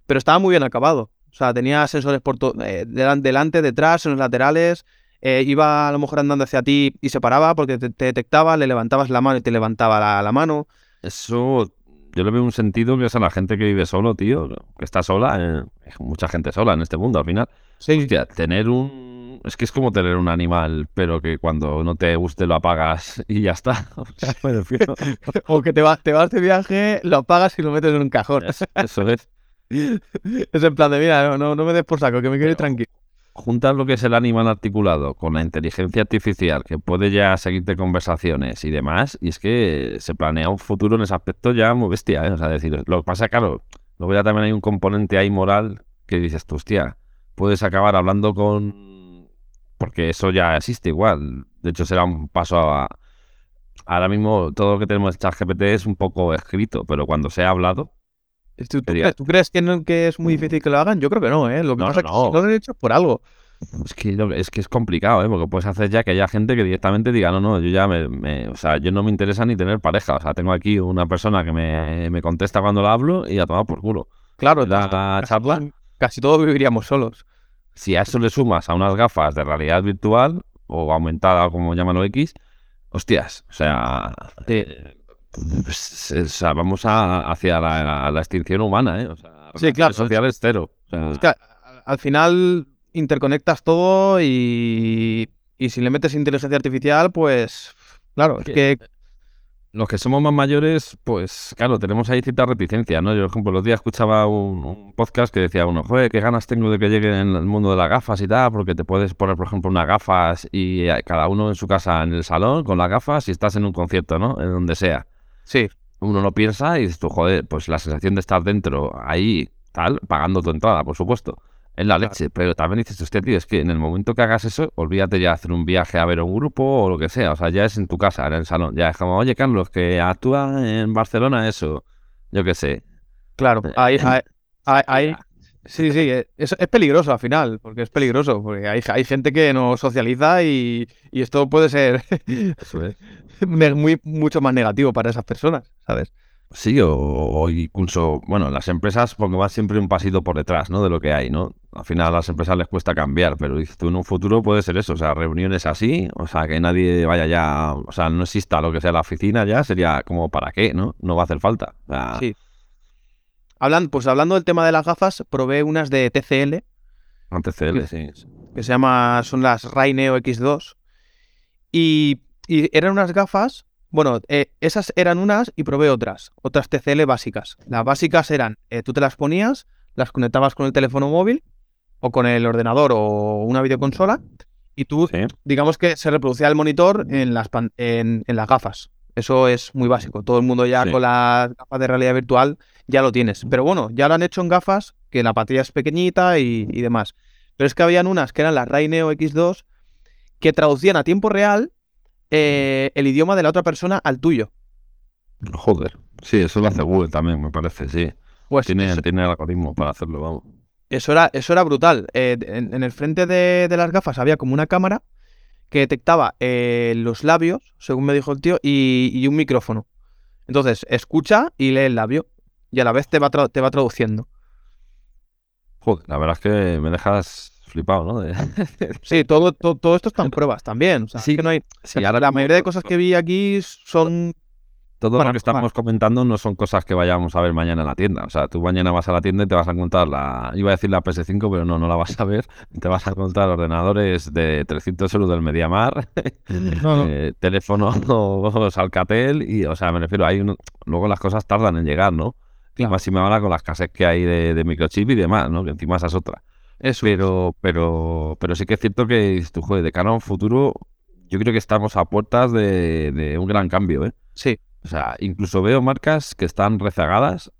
Pero estaba muy bien acabado. O sea, tenía sensores por eh, delan- delante, detrás, en los laterales. eh, iba a lo mejor andando hacia ti y se paraba porque te, te detectaba, le levantabas la mano y te levantaba la, la mano. Eso yo le veo un sentido que es a la gente que vive solo, tío, que está sola. eh, mucha gente sola en este mundo al final. Sí, Hostia, tener un... Es que es como tener un animal, pero que cuando no te guste lo apagas (laughs) y ya está. (laughs) O sea, me refiero- (laughs) O que te, vas te vas de viaje, lo apagas y lo metes en un cajón. Eso es. Es en plan de, mira, no, no, no me des por saco, que me Pero- tranquilo. Juntar lo que es el animal articulado con la inteligencia artificial, que puede ya seguirte conversaciones y demás, y es que se planea un futuro en ese aspecto ya muy bestia, ¿eh? O sea, decir, lo que pasa, claro, luego ya también hay un componente ahí moral que dices, tú, hostia, puedes acabar hablando con... Porque eso ya existe igual. De hecho, será un paso a... Ahora mismo todo lo que tenemos en ChatGPT es un poco escrito, pero cuando se ha hablado, ¿Tú, crees, tú crees que, no- que es muy difícil que lo hagan? Yo creo que no, ¿eh? Lo que No, pasa no, es que si lo han hecho es por algo. Es que, es que es complicado, ¿eh? Porque puedes hacer ya que haya gente que directamente diga, no, no, yo ya me, me- o sea, yo no me interesa ni tener pareja. O sea, tengo aquí una persona que me, me contesta cuando la hablo y a tomar por culo. Claro, Da la casi, charla. casi todos viviríamos solos. Si a eso le sumas a unas gafas de realidad virtual o aumentada, como llámalo X, hostias, o sea, Sí. Pues, o sea, vamos a, hacia la, la, extinción humana, ¿eh? O sea, sí, claro. Social es cero. es que al final interconectas todo y, y si le metes inteligencia artificial, pues claro, es que los que somos más mayores, pues claro, tenemos ahí cierta reticencia, ¿no? Yo, por ejemplo, los días escuchaba un, podcast que decía uno, joder, qué ganas tengo de que llegue en el mundo de las gafas y tal, porque te puedes poner, por ejemplo, unas gafas y eh, cada uno en su casa, en el salón, con las gafas y estás en un concierto, ¿no? En donde sea. Sí. Uno lo piensa y dices tú, joder, pues la sensación de estar dentro, ahí, tal, pagando tu entrada, por supuesto. Es la leche, pero también dices, usted, tío, es que en el momento que hagas eso, olvídate ya de hacer un viaje a ver un grupo o lo que sea. O sea, ya es en tu casa, en el salón. Ya es como, oye, Carlos, que actúa en Barcelona eso. Yo qué sé. Claro, ahí, ahí, sí, sí, eh, es, es, peligroso al final, porque es peligroso, porque hay, hay gente que no socializa y, y esto puede ser (laughs) muy, mucho más negativo para esas personas, ¿sabes? Sí, o, incluso, bueno, las empresas, porque va siempre un pasito por detrás, ¿no? De lo que hay, ¿no? Al final a las empresas les cuesta cambiar, pero tú en un futuro puede ser eso, o sea, reuniones así, o sea, que nadie vaya ya, o sea, no exista lo que sea la oficina ya, sería como para qué, ¿no? No va a hacer falta. Sí. Hablan, pues hablando del tema de las gafas, probé unas de TCL. Ah, TCL, sí. Que se llama, son las Ray Neo X2. Y, y eran unas gafas bueno, eh, esas eran unas y probé otras, otras TCL básicas. Las básicas eran, eh, tú te las ponías, las conectabas con el teléfono móvil o con el ordenador o una videoconsola y tú, digamos que se reproducía el monitor en las, en, las gafas. Eso es muy básico. Todo el mundo ya con las gafas de realidad virtual ya lo tienes. Pero bueno, ya lo han hecho en gafas, que la pantalla es pequeñita y, y demás. Pero es que habían unas que eran las Ray Neo X2 que traducían a tiempo real eh, el idioma de la otra persona al tuyo. Joder, sí, eso lo hace Google también, me parece, sí. Pues tiene, tiene el algoritmo para hacerlo, vamos. Eso era, eso era brutal. Eh, en, el frente de, las gafas había como una cámara que detectaba eh, los labios, según me dijo el tío, y, un micrófono. Entonces, escucha y lee el labio. Y a la vez te va, te va traduciendo. Joder, la verdad es que me dejas flipado, ¿no? (laughs) sí, todo, todo, esto está en pruebas también. sí, que no hay. ahora la mayoría de cosas que vi aquí son. Todo lo que estamos comentando no son cosas que vayamos a ver mañana en la tienda. O sea, tú mañana vas a la tienda y te vas a encontrar la. Iba a decir la PS5, pero no, no la vas a ver. Te vas a encontrar ordenadores de 300 euros del Mediamar, (laughs) no, no. Eh, teléfonos (laughs) Alcatel, y, o sea, me refiero, hay luego las cosas tardan en llegar, ¿no? Claro. Más si me habla con las casas que hay de, de microchip y demás, ¿no? Que encima esa es otra. Eso pero, pero, pero sí que es cierto que tu joder, de cara a un futuro, yo creo que estamos a puertas de, un gran cambio, ¿eh? Sí. O sea, incluso veo marcas que están rezagadas.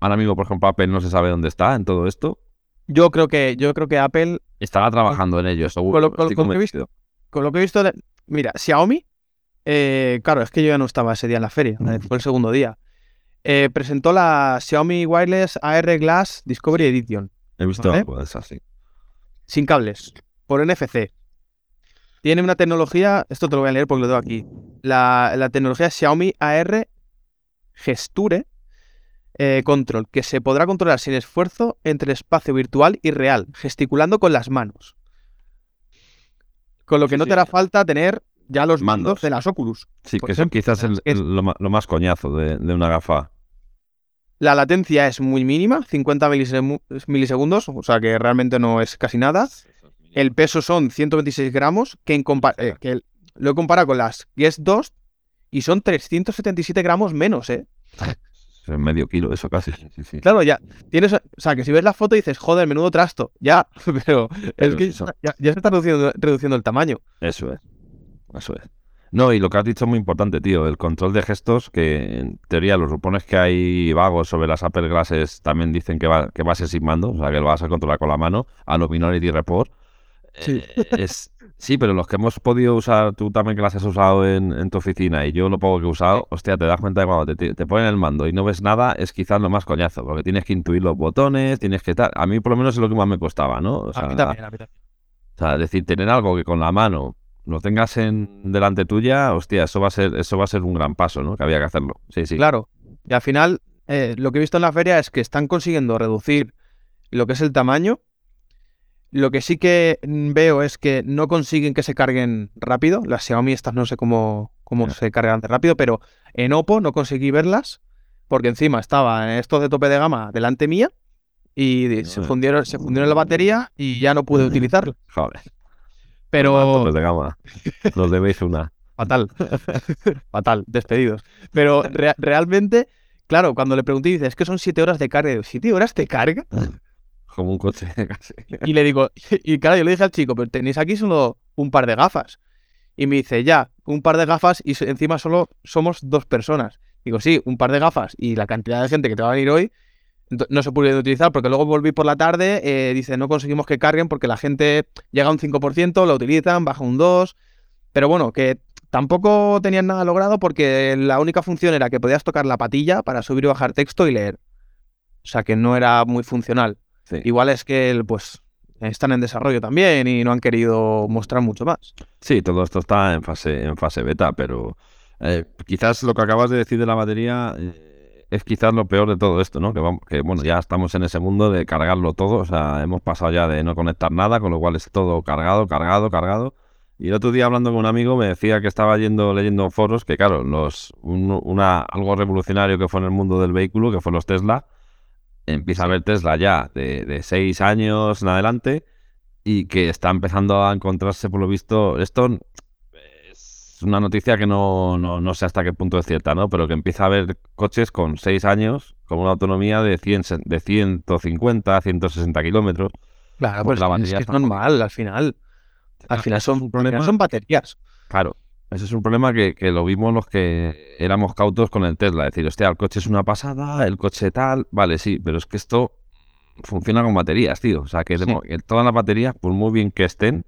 Ahora mismo, por ejemplo, Apple no se sabe dónde está en todo esto. Yo creo que, yo creo que Apple estará trabajando en ello, Con lo, que he visto, con lo que he visto, mira, Xiaomi, eh, claro, es que yo ya no estaba ese día en la feria, eh, fue el segundo día. Eh, presentó la Xiaomi Wireless AR Glass Discovery Edition. He visto algo de así. Sin cables, por NFC. Tiene una tecnología, esto te lo voy a leer porque lo tengo aquí. La, tecnología Xiaomi AR Gesture eh, Control, que se podrá controlar sin esfuerzo entre el espacio virtual y real, gesticulando con las manos. Con lo que no te hará falta tener ya los mandos de las Oculus. Sí, que eso quizás es lo, más coñazo de, de una gafa. La latencia es muy mínima, 50 milisegundos, o sea que realmente no es casi nada. El peso son 126 gramos, que, en eh, que lo he comparado con las Guess 2 y son 377 gramos menos, ¿eh? (laughs) Es medio kilo eso casi. Claro, ya. Tienes, o sea, que si ves la foto dices, joder, menudo trasto. Ya, (laughs) pero, es que ya, ya, se está reduciendo, reduciendo el tamaño. Eso es. Eso es. No, y lo que has dicho es muy importante, tío. El control de gestos, que en teoría los supones que hay vagos sobre las Apple Glasses, también dicen que va, que va a ser sin mando, o sea, que lo vas a controlar con la mano, a lo Minority Report. Sí. Eh, es, sí, pero los que hemos podido usar, tú también que las has usado en, tu oficina y yo lo poco que he usado, hostia, te das cuenta de cuando te, ponen el mando y no ves nada, es quizás lo más coñazo, porque tienes que intuir los botones, tienes que tal. A mí por lo menos es lo que más me costaba, ¿no? O sea, a mí también, a mí también. O sea, es decir, tener algo que con la mano lo tengas en delante tuya, hostia, eso va a ser, eso va a ser un gran paso, ¿no? Que había que hacerlo. Sí, sí. Claro. Y al final, eh, lo que he visto en la feria es que están consiguiendo reducir lo que es el tamaño. Lo que sí que veo es que no consiguen que se carguen rápido. Las Xiaomi estas no sé cómo, cómo se cargan de rápido, pero En Oppo no conseguí verlas porque encima estaba esto de tope de gama delante mía y se fundieron, se fundieron la batería y ya no pude (laughs) utilizarla. Joder. Pero... Los de gama. Los debéis una. Fatal. (laughs) Fatal. Despedidos. Pero realmente, claro, cuando le pregunté, dice, es que son siete horas de carga. ¿Siete horas de carga? (laughs) Como un coche casi. Y le digo, (laughs) y claro, yo le dije al chico, pero tenéis aquí solo un par de gafas. Y me dice, ya, un par de gafas y encima solo somos dos personas. Digo, sí, un par de gafas y la cantidad de gente que te va a venir hoy no se puede utilizar porque luego volví por la tarde, eh, dice, no conseguimos que carguen porque la gente llega a un 5%, lo utilizan, baja un 2%, pero bueno, que tampoco tenían nada logrado porque la única función era que podías tocar la patilla para subir y bajar texto y leer. O sea que no era muy funcional. Igual es que pues están en desarrollo también y no han querido mostrar mucho más. Sí, todo esto está en fase, en fase beta, pero eh, quizás lo que acabas de decir de la batería eh, es quizás lo peor de todo esto, ¿no? Que, vamos, que bueno, ya estamos en ese mundo de cargarlo todo, o sea, hemos pasado ya de no conectar nada, con lo cual es todo cargado, cargado, cargado. Y el otro día hablando con un amigo me decía que estaba yendo leyendo foros que claro, los una algo revolucionario que fue en el mundo del vehículo, que fue los Tesla, empieza a ver Tesla ya de, de seis años en adelante y que está empezando a encontrarse por lo visto esto una noticia que no, no, sé hasta qué punto es cierta, ¿no? Pero que empieza a haber coches con 6 años con una autonomía de, 100, de 150, 160 kilómetros. Claro, pues la es, que es normal al final. Al final son, son baterías. Claro, ese es un problema que, lo vimos los que éramos cautos con el Tesla. Decir, hostia, el coche es una pasada, el coche tal, vale, sí, pero es que esto funciona con baterías, tío. O sea, que, todas las baterías, por muy bien que estén,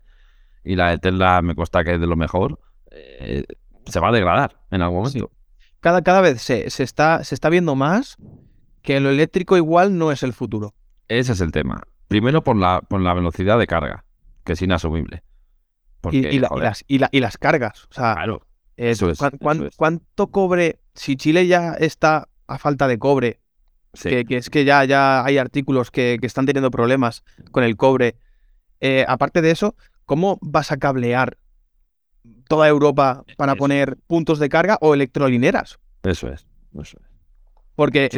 y la de Tesla me cuesta que es de lo mejor, eh, se va a degradar en algún momento. Cada, cada vez se, está, se está viendo más que lo eléctrico igual no es el futuro. Ese es el tema. Primero por la, por la velocidad de carga, que es inasumible. Y, las, y, las, cargas. O sea, claro, ¿cuánto cobre? Si Chile ya está a falta de cobre, que, es que ya, ya hay artículos que, están teniendo problemas con el cobre. Eh, aparte de eso, ¿cómo vas a cablear toda Europa para poner puntos de carga o electrolineras. Eso es, eso es. Porque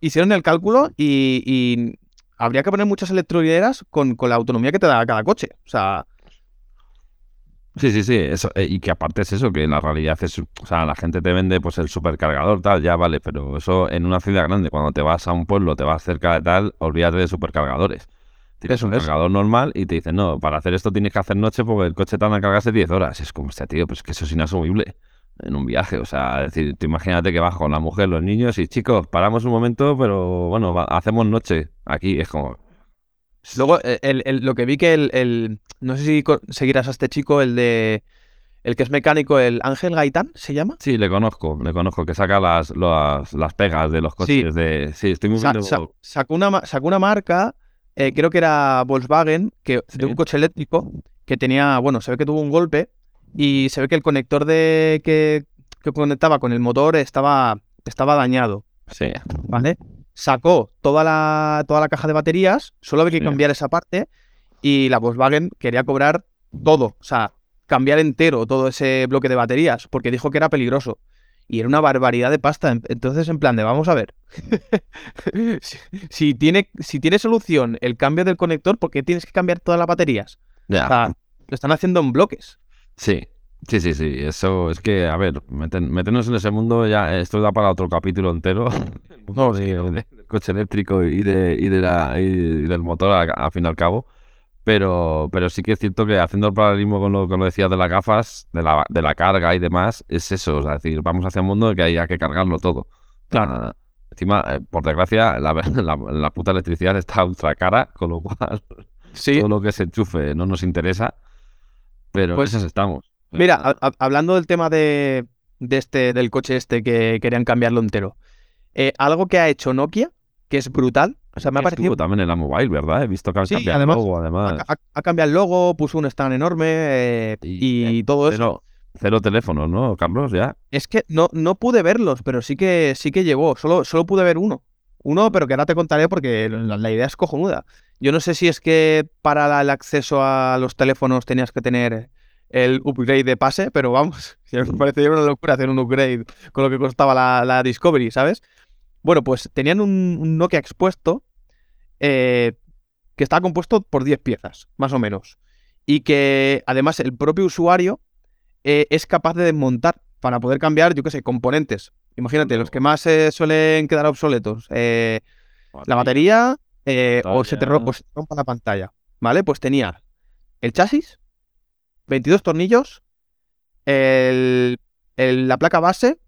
Hicieron, el cálculo y, habría que poner muchas electrolineras con, la autonomía que te da cada coche. O sea. Sí, sí, sí. Eso, eh, y que aparte es eso, que en la realidad es. O sea, la gente te vende pues el supercargador, tal, ya vale, pero eso en una ciudad grande, cuando te vas a un pueblo, te vas cerca de tal, olvídate de supercargadores. Tienes un cargador normal y te dicen, no, para hacer esto tienes que hacer noche porque el coche te van a cargarse 10 horas. Es como, este tío, pues que eso es inasumible en un viaje. O sea, decir, tú imagínate que vas con la mujer, los niños y chicos, paramos un momento, pero bueno, hacemos noche. Aquí es como. Luego, el, lo que vi que el, No sé si seguirás a este chico, el de. El que es mecánico, el Ángel Gaitán, ¿se llama? Sí, le conozco, le conozco, que saca las, las, pegas de los coches sí. de. Sí, estoy muy sacó, una, sacó una marca eh, creo que era Volkswagen, que de un coche eléctrico que tenía, bueno, se ve que tuvo un golpe y se ve que el conector de que, conectaba con el motor estaba, estaba dañado. Sí. ¿Vale? Sacó toda la, toda la caja de baterías, solo había que cambiar esa parte y la Volkswagen quería cobrar todo, o sea, cambiar entero todo ese bloque de baterías, porque dijo que era peligroso. Y era una barbaridad de pasta. Entonces, en plan de, vamos a ver. (laughs) si, tiene, si tiene solución el cambio del conector, ¿por qué tienes que cambiar todas las baterías? Ya. lo están haciendo en bloques. Sí, sí, sí, sí. Eso es que, a ver, meternos en ese mundo ya, esto da para otro capítulo entero. (laughs) no, del coche eléctrico y, de, y, de la, y del motor, al fin y al cabo. Pero, pero sí que es cierto que haciendo el paralelismo con lo que lo decías de las gafas, de la, de la carga y demás, es eso, es decir, vamos hacia un mundo en que haya que cargarlo todo. Claro. encima, eh, por desgracia, (laughs) la, la, puta electricidad está ultra cara, con lo cual todo lo que se enchufe no nos interesa, pero pues, eso estamos. Mira, hablando del tema de, de, este, del coche este que querían cambiarlo entero, eh, algo que ha hecho Nokia, que es brutal, o sea, me ha parecido. también en la mobile, ¿verdad? He visto que ha cambiado el logo, además. Ha, cambiado el logo, puso un stand enorme eh, y, todo eso. Cero teléfonos, ¿no, Carlos? Ya. Es que no, no pude verlos, pero sí que sí que llegó. Solo, solo pude ver uno. Uno, pero que ahora te contaré porque la, idea es cojonuda. Yo no sé si es que para el acceso a los teléfonos tenías que tener el upgrade de pase, pero vamos, (laughs) me parece una locura hacer un upgrade con lo que costaba la, Discovery, ¿sabes? Bueno, pues tenían un, Nokia expuesto eh, que estaba compuesto por 10 piezas, más o menos. Y que además el propio usuario eh, es capaz de desmontar para poder cambiar, yo qué sé, componentes. Imagínate, los que más se suelen quedar obsoletos. Eh, la batería o se te rompa la pantalla. ¿Vale? Pues tenía el chasis, 22 tornillos, el, la placa base,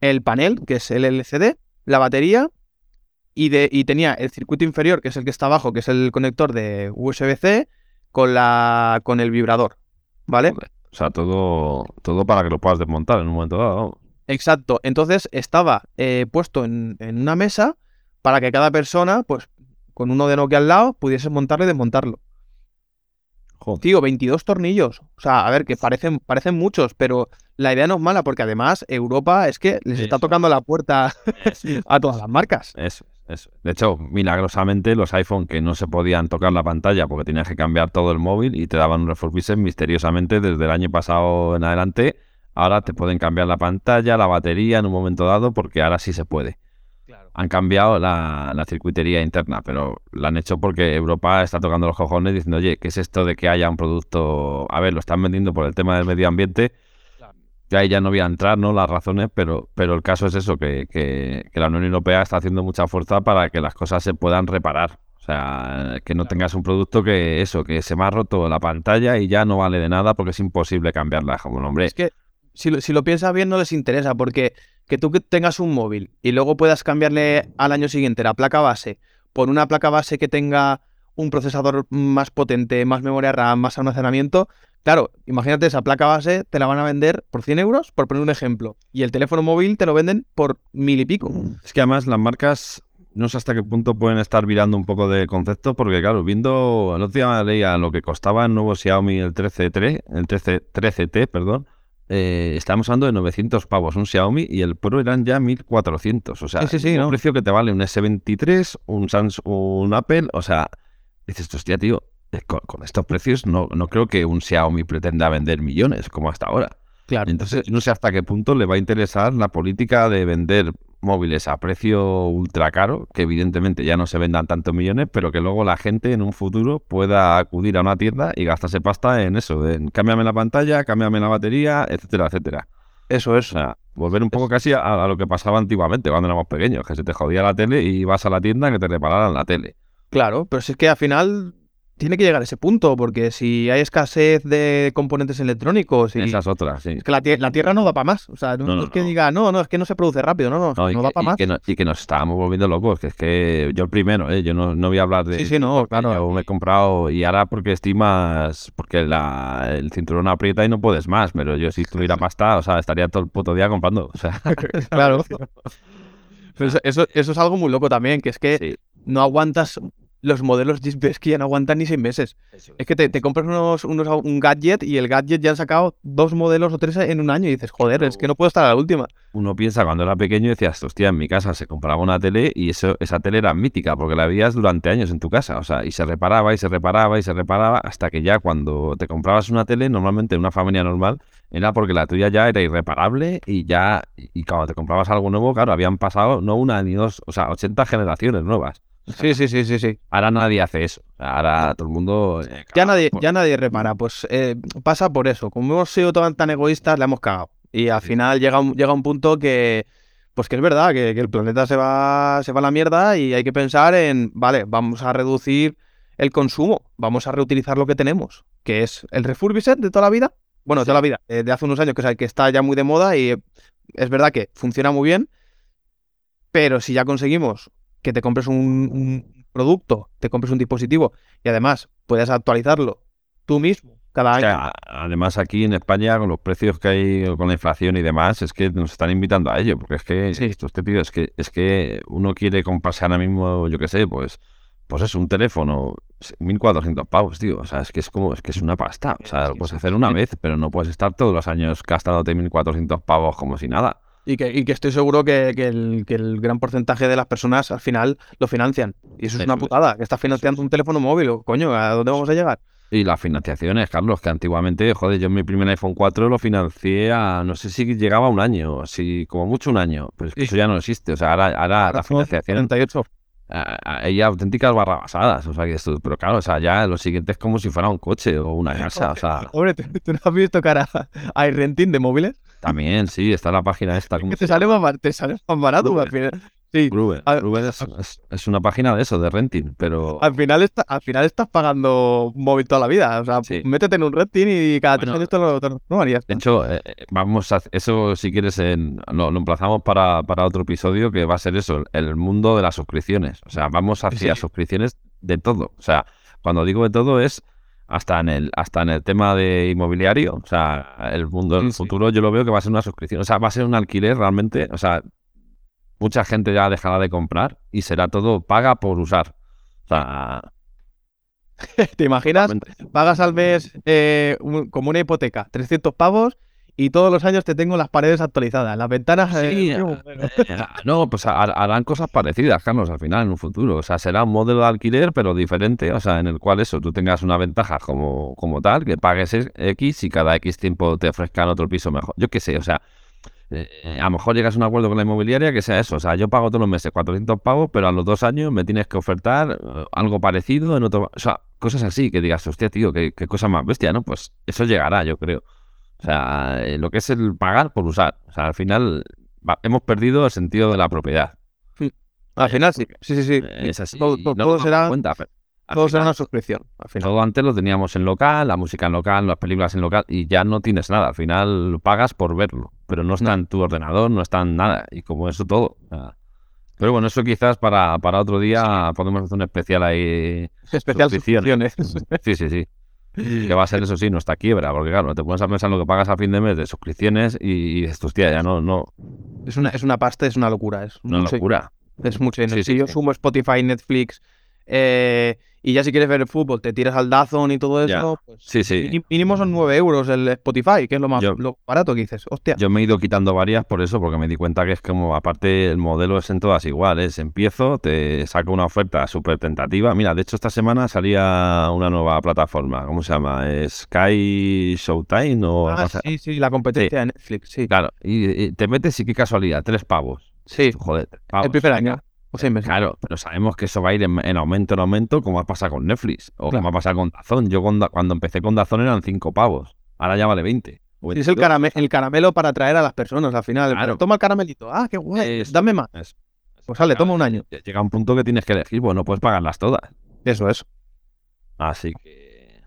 el panel, que es el LCD, la batería, y, de, y tenía el circuito inferior, que es el que está abajo, que es el conector de USB-C, con, la, con el vibrador. ¿Vale? O sea, todo, todo para que lo puedas desmontar en un momento dado. Exacto. Entonces estaba eh, puesto en, en, una mesa para que cada persona, pues, con uno de Nokia al lado, pudiese montarlo y desmontarlo. Tío, 22 tornillos. O sea, a ver, que parecen, parecen muchos, pero la idea no es mala porque además Europa es que les está tocando la puerta (laughs) a todas las marcas. Eso, eso. De hecho, milagrosamente los iPhone que no se podían tocar la pantalla porque tenías que cambiar todo el móvil y te daban un refurbished misteriosamente desde el año pasado en adelante, ahora te pueden cambiar la pantalla, la batería en un momento dado porque ahora sí se puede han cambiado la, circuitería interna, pero lo han hecho porque Europa está tocando los cojones diciendo, oye, ¿qué es esto de que haya un producto? A ver, lo están vendiendo por el tema del medio ambiente. Que ahí ya no voy a entrar, ¿no? Las razones, pero, pero el caso es eso, que, que, la Unión Europea está haciendo mucha fuerza para que las cosas se puedan reparar. O sea, que no tengas un producto que eso, que se me ha roto la pantalla y ya no vale de nada porque es imposible cambiarla. Como nombre. Es que si lo, si lo piensas bien no les interesa porque que tú tengas un móvil y luego puedas cambiarle al año siguiente la placa base por una placa base que tenga un procesador más potente, más memoria RAM, más almacenamiento, claro, imagínate esa placa base te la van a vender por 100 euros, por poner un ejemplo, y el teléfono móvil te lo venden por mil y pico. Es que además las marcas no sé hasta qué punto pueden estar virando un poco de concepto, porque claro, viendo, el otro leía lo que costaba el nuevo Xiaomi el 13T, el 13, 13T, perdón, eh, estamos hablando de 900 pavos un Xiaomi y el Pro eran ya 1400. O sea, un precio que te vale un S23, un Samsung, un Apple. O sea, dices, hostia, tío, eh, con, estos precios no, no creo que un Xiaomi pretenda vender millones como hasta ahora. Claro. Entonces, no sé hasta qué punto le va a interesar la política de vender móviles a precio ultra caro, que evidentemente ya no se vendan tantos millones, pero que luego la gente en un futuro pueda acudir a una tienda y gastarse pasta en eso, en cámbiame la pantalla, cámbiame la batería, etcétera, etcétera. Eso es. O sea, volver un poco casi a, lo que pasaba antiguamente cuando éramos pequeños, que se te jodía la tele y vas a la tienda que te repararan la tele. Claro, pero si es que al final tiene que llegar a ese punto, porque si hay escasez de componentes electrónicos. Y Esas otras, sí. Es que la, Tierra no da para más. O sea, no, es que diga, no, no, es que no se produce rápido, no, no, no, da para más. y que nos estábamos volviendo locos, que es que yo el primero, ¿eh? yo no, voy a hablar de. Sí, sí, no, claro. Yo me he comprado, y ahora porque estimas, porque la, el cinturón aprieta y no puedes más, pero yo si estuviera pasta, o sea, estaría todo el puto día comprando. O sea, (laughs) (laughs) claro. (laughs) eso, eso, es algo muy loco también, que es que no aguantas los modelos ves que ya no aguantan ni seis meses. Es que te, compras unos, unos, un gadget y el gadget ya han sacado dos modelos o tres en un año y dices, joder, es que no puedo estar a la última. Uno piensa cuando era pequeño y decías, hostia, en mi casa se compraba una tele y eso, esa tele era mítica porque la veías durante años en tu casa. O sea, y se reparaba y se reparaba y se reparaba hasta que ya cuando te comprabas una tele, normalmente en una familia normal, era porque la tuya ya era irreparable y ya, y cuando te comprabas algo nuevo, claro, habían pasado no una ni dos, o sea, 80 generaciones nuevas. Sí, sí, sí, sí, sí. Ahora nadie hace eso. Ahora todo el mundo. Eh, ya, nadie, ya nadie repara. Pues eh, pasa por eso. Como hemos sido tan, tan egoístas, le hemos cagado. Y al final llega un, llega un punto que. Pues que es verdad, que, el planeta se va, se va a la mierda y hay que pensar en, vale, vamos a reducir el consumo, vamos a reutilizar lo que tenemos, que es el refurbished de toda la vida. Bueno, de toda la vida, eh, de hace unos años, que, es que está ya muy de moda y es verdad que funciona muy bien, pero si ya conseguimos que te compres un, producto, te compres un dispositivo y además puedes actualizarlo tú mismo cada año. además aquí en España con los precios que hay con la inflación y demás es que nos están invitando a ello porque es que sí. esto este es que es que uno quiere comprarse ahora mismo yo qué sé pues pues es un teléfono 1400 pavos tío o sea es que es como es que es una pasta o sea lo puedes hacer una vez pero no puedes estar todos los años gastándote 1400 pavos como si nada y que, estoy seguro que, el, gran porcentaje de las personas al final lo financian. Y eso es una putada, que estás financiando un teléfono móvil. coño, ¿a dónde vamos a llegar? Y las financiaciones, Carlos, que antiguamente, joder, yo mi primer iPhone 4 lo financié a, no sé si llegaba a un año, así como mucho un año, pero es que eso ya no existe. O sea, ahora, ahora, la financiación... 38 hay auténticas barrabasadas, o sea, que esto, pero claro, o sea, ya lo siguiente es como si fuera un coche o una (laughs) casa, o sea... Hombre, ¿tú, no has visto cara a renting de móviles? También, sí, está la página esta. Que te sale más, te sale más barato, al final. Sí. es, una página de eso, de renting, pero... Al final, al final estás pagando móvil toda la vida. O sea, métete en un renting y cada tres años te lo, no harías. De hecho, eh, eh, vamos a... Eso, si quieres, en, lo, emplazamos para, para, otro episodio que va a ser eso, el mundo de las suscripciones. O sea, vamos hacia suscripciones de todo. O sea, cuando digo de todo es hasta en el hasta en el tema de inmobiliario, o sea, el mundo del futuro yo lo veo que va a ser una suscripción, o sea, va a ser un alquiler realmente, o sea, mucha gente ya dejará de comprar y será todo paga por usar. O sea, (laughs) ¿te imaginas? Pagas al mes eh, como una hipoteca, 300 pavos y todos los años te tengo las paredes actualizadas, las ventanas. Sí, eh, eh, no, pues harán cosas parecidas, Carlos, al final, en un futuro. O sea, será un modelo de alquiler, pero diferente, o sea, en el cual eso, tú tengas una ventaja como, como tal, que pagues X y cada X tiempo te ofrezcan otro piso mejor. Yo qué sé, o sea, eh, a lo mejor llegas a un acuerdo con la inmobiliaria que sea eso. O sea, yo pago todos los meses 400 pavos, pero a los dos años me tienes que ofertar eh, algo parecido en otro. O sea, cosas así que digas, hostia, tío, qué, cosa más bestia, ¿no? Pues eso llegará, yo creo. O sea, eh, lo que es el pagar por usar. O sea, al final hemos perdido el sentido de la propiedad. Al final sí. Sí, sí, sí. Es así. Todo, será. Cuenta, todo será una suscripción. Al final. Todo antes lo teníamos en local, la música en local, las películas en local, y ya no tienes nada. Al final pagas por verlo, pero no está en tu ordenador, no está en nada. Y como eso todo. Pero bueno, eso quizás para, para otro día podemos hacer un especial ahí. Especial suscripciones. Sí, sí, sí. Que va a ser eso sí, nuestra quiebra, porque claro, te pones a pensar en lo que pagas a fin de mes de suscripciones y, dices, hostia, ya no, no. Es una, es una pasta, es una locura. Es una locura. Es mucho si yo sumo Spotify, Netflix, eh, y ya si quieres ver el fútbol, te tiras al Dazón y todo eso. Pues, sí, sí. Mínimo son 9 euros el Spotify, que es lo más lo barato que dices. Hostia. Yo me he ido quitando varias por eso, porque me di cuenta que es como, aparte, el modelo es en todas iguales. Empiezo, te saco una oferta súper tentativa. Mira, de hecho, esta semana salía una nueva plataforma. ¿Cómo se llama? ¿Sky Showtime? O ah, sí, sí, la competencia de Netflix, sí. Claro, y, te metes y qué casualidad, tres pavos. Sí. Joder, El primer año. Claro, pero sabemos que eso va a ir en, aumento en aumento, como ha pasado con Netflix o como ha pasado con Dazón. Yo cuando, empecé con Dazón eran 5 pavos, ahora ya vale 20. es el, el, caramelo para atraer a las personas al final. toma el caramelito, ah, qué guay, dame más. pues sale, toma un año. Llega un punto que tienes que elegir, pues no puedes pagarlas todas. Eso es. Así que.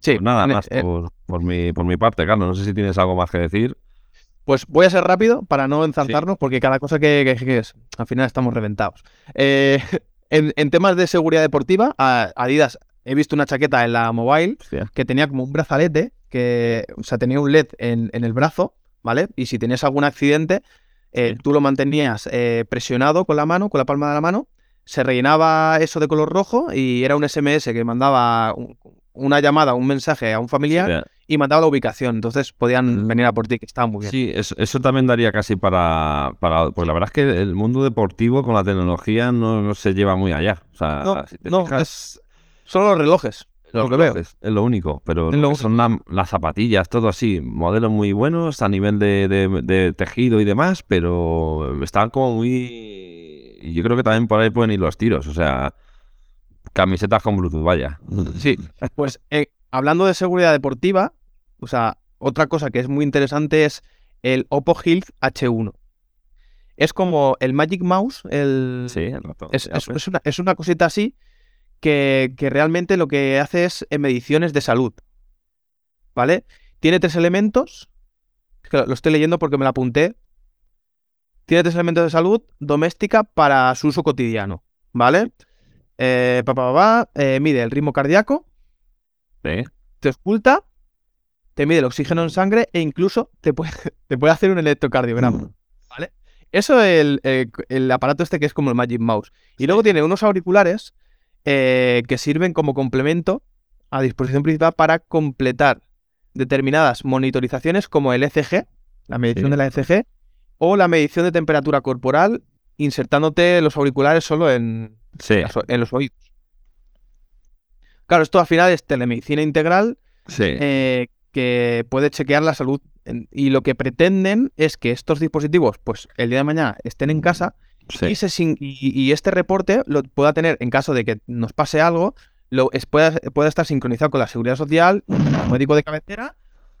Sí, pues nada más eh, por, mi, por mi parte, Carlos. No sé si tienes algo más que decir. Pues voy a ser rápido para no enzanzarnos, porque cada cosa que, es, al final estamos reventados. Eh, (laughs) en, temas de seguridad deportiva, Adidas, he visto una chaqueta en la mobile que tenía como un brazalete, que, o sea, tenía un LED en, el brazo, ¿vale? Y si tenías algún accidente, eh, tú lo mantenías eh, presionado con la mano, con la palma de la mano, se rellenaba eso de color rojo y era un SMS que mandaba una llamada, un mensaje a un familiar y mandaba la ubicación. Entonces podían mm. venir a por ti, que estaba muy bien. Sí, eso, también daría casi para, para. Pues la verdad es que el mundo deportivo con la tecnología no, se lleva muy allá. O sea, no, es solo los relojes. lo que veo. Es lo único, pero son las zapatillas, todo así, modelos muy buenos a nivel de, tejido y demás, pero están como muy... Y yo creo que también por ahí pueden ir los tiros, o sea, camisetas con Bluetooth, vaya. Sí, pues eh, hablando de seguridad deportiva, o sea, otra cosa que es muy interesante es el Oppo Health H1. Es como el Magic Mouse, el... Sí, es, es, una, cosita así que, realmente lo que hace es mediciones de salud. ¿Vale? Tiene tres elementos. Lo estoy leyendo porque me lo apunté. Tiene tres elementos de salud doméstica para su uso cotidiano. ¿Vale? Eh, eh, mide el ritmo cardíaco, te oculta, te mide el oxígeno en sangre e incluso te puede, (laughs) te puede hacer un electrocardiograma. Mm. ¿Vale? Eso es el, aparato este que es como el Magic Mouse. Y luego tiene unos auriculares eh, que sirven como complemento a disposición principal para completar determinadas monitorizaciones como el ECG, la medición de la ECG, o la medición de temperatura corporal, insertándote los auriculares solo en, en los oídos. Claro, esto al final es telemedicina integral Sí. eh, que puede chequear la salud. Y lo que pretenden es que estos dispositivos, pues el día de mañana estén en casa sí. y, se sin- y- y este reporte lo pueda tener en caso de que nos pase algo, lo, es, pueda, pueda estar sincronizado con la seguridad social, el médico de cabecera,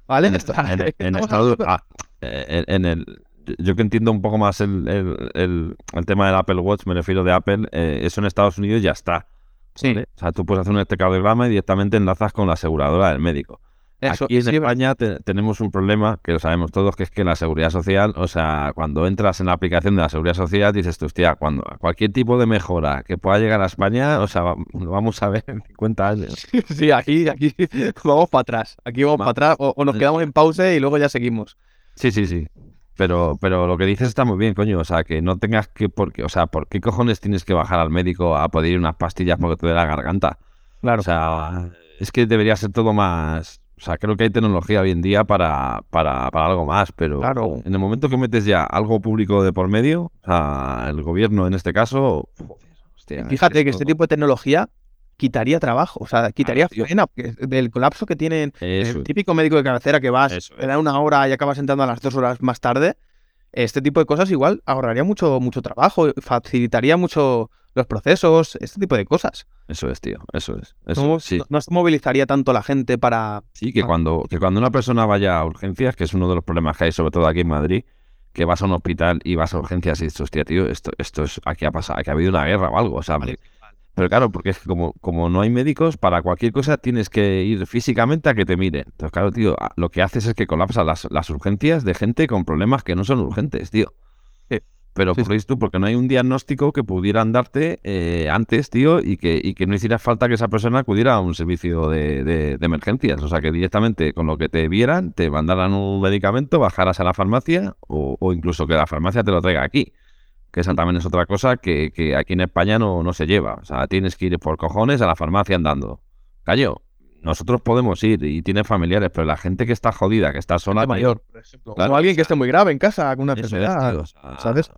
¿vale? En, esta- (laughs) en- hablando- ah, en- en el yo que entiendo un poco más el, el- el- el tema del Apple Watch, me refiero de Apple, eh, eso en Estados Unidos ya está. Sí, ¿vale? O sea, tú puedes hacer un electrocardiograma y directamente enlazas con la aseguradora del médico. eso, Aquí en sí, España te- tenemos un problema, que lo sabemos todos, que es que la seguridad social, o sea, cuando entras en la aplicación de la seguridad social, dices tú, hostia, cuando cualquier tipo de mejora que pueda llegar a España, o sea, lo vamos a ver en 50 años. (laughs) Sí, aquí, aquí (laughs) vamos para atrás. Aquí vamos Va. para atrás o, o nos quedamos en pausa y luego ya seguimos. Sí, sí, sí. Pero, pero lo que dices está muy bien, coño. O sea, que no tengas que, porque, o sea, ¿por qué cojones tienes que bajar al médico a pedir unas pastillas porque te dé la garganta? Claro. O sea, es que debería ser todo más. O sea, creo que hay tecnología hoy en día para, para, para algo más, pero Claro. en el momento que metes ya algo público de por medio, o sea, el gobierno en este caso, joder, hostia, es Fíjate que este tipo de tecnología quitaría trabajo, o sea, quitaría faena, porque del colapso que tienen Eso el típico médico de cabecera que vas, Eso te da una hora y acabas entrando a las dos horas más tarde, este tipo de cosas igual ahorraría mucho, mucho trabajo, facilitaría mucho los procesos, este tipo de cosas. Eso es, tío. Eso es. Eso, No, sí. no- no se movilizaría tanto la gente para... Sí, que Ah. cuando, que cuando una persona vaya a urgencias, que es uno de los problemas que hay, sobre todo aquí en Madrid, que vas a un hospital y vas a urgencias y dices, hostia, tío, esto, esto es, aquí ha pasado, aquí ha habido una guerra o algo, o sea, pero claro, porque es que como, como no hay médicos, para cualquier cosa tienes que ir físicamente a que te miren. Entonces, claro, tío, lo que haces es que colapsa las, las urgencias de gente con problemas que no son urgentes, tío. Sí. Pero Sí, por esto, porque no hay un diagnóstico que pudieran darte eh, antes, tío, y que, y que no hiciera falta que esa persona acudiera a un servicio de, de- de emergencias. O sea, que directamente con lo que te vieran, te mandaran un medicamento, bajaras a la farmacia o, o incluso que la farmacia te lo traiga aquí. Que esa también es otra cosa que, que aquí en España no, no se lleva. O sea, tienes que ir por cojones a la farmacia andando. Callo, nosotros podemos ir y tienes familiares, pero la gente que está jodida, que está sola, mayor, por ejemplo. Claro, o alguien o que esté muy grave en casa con una es, enfermedad. tío, o sea, ¿sabes?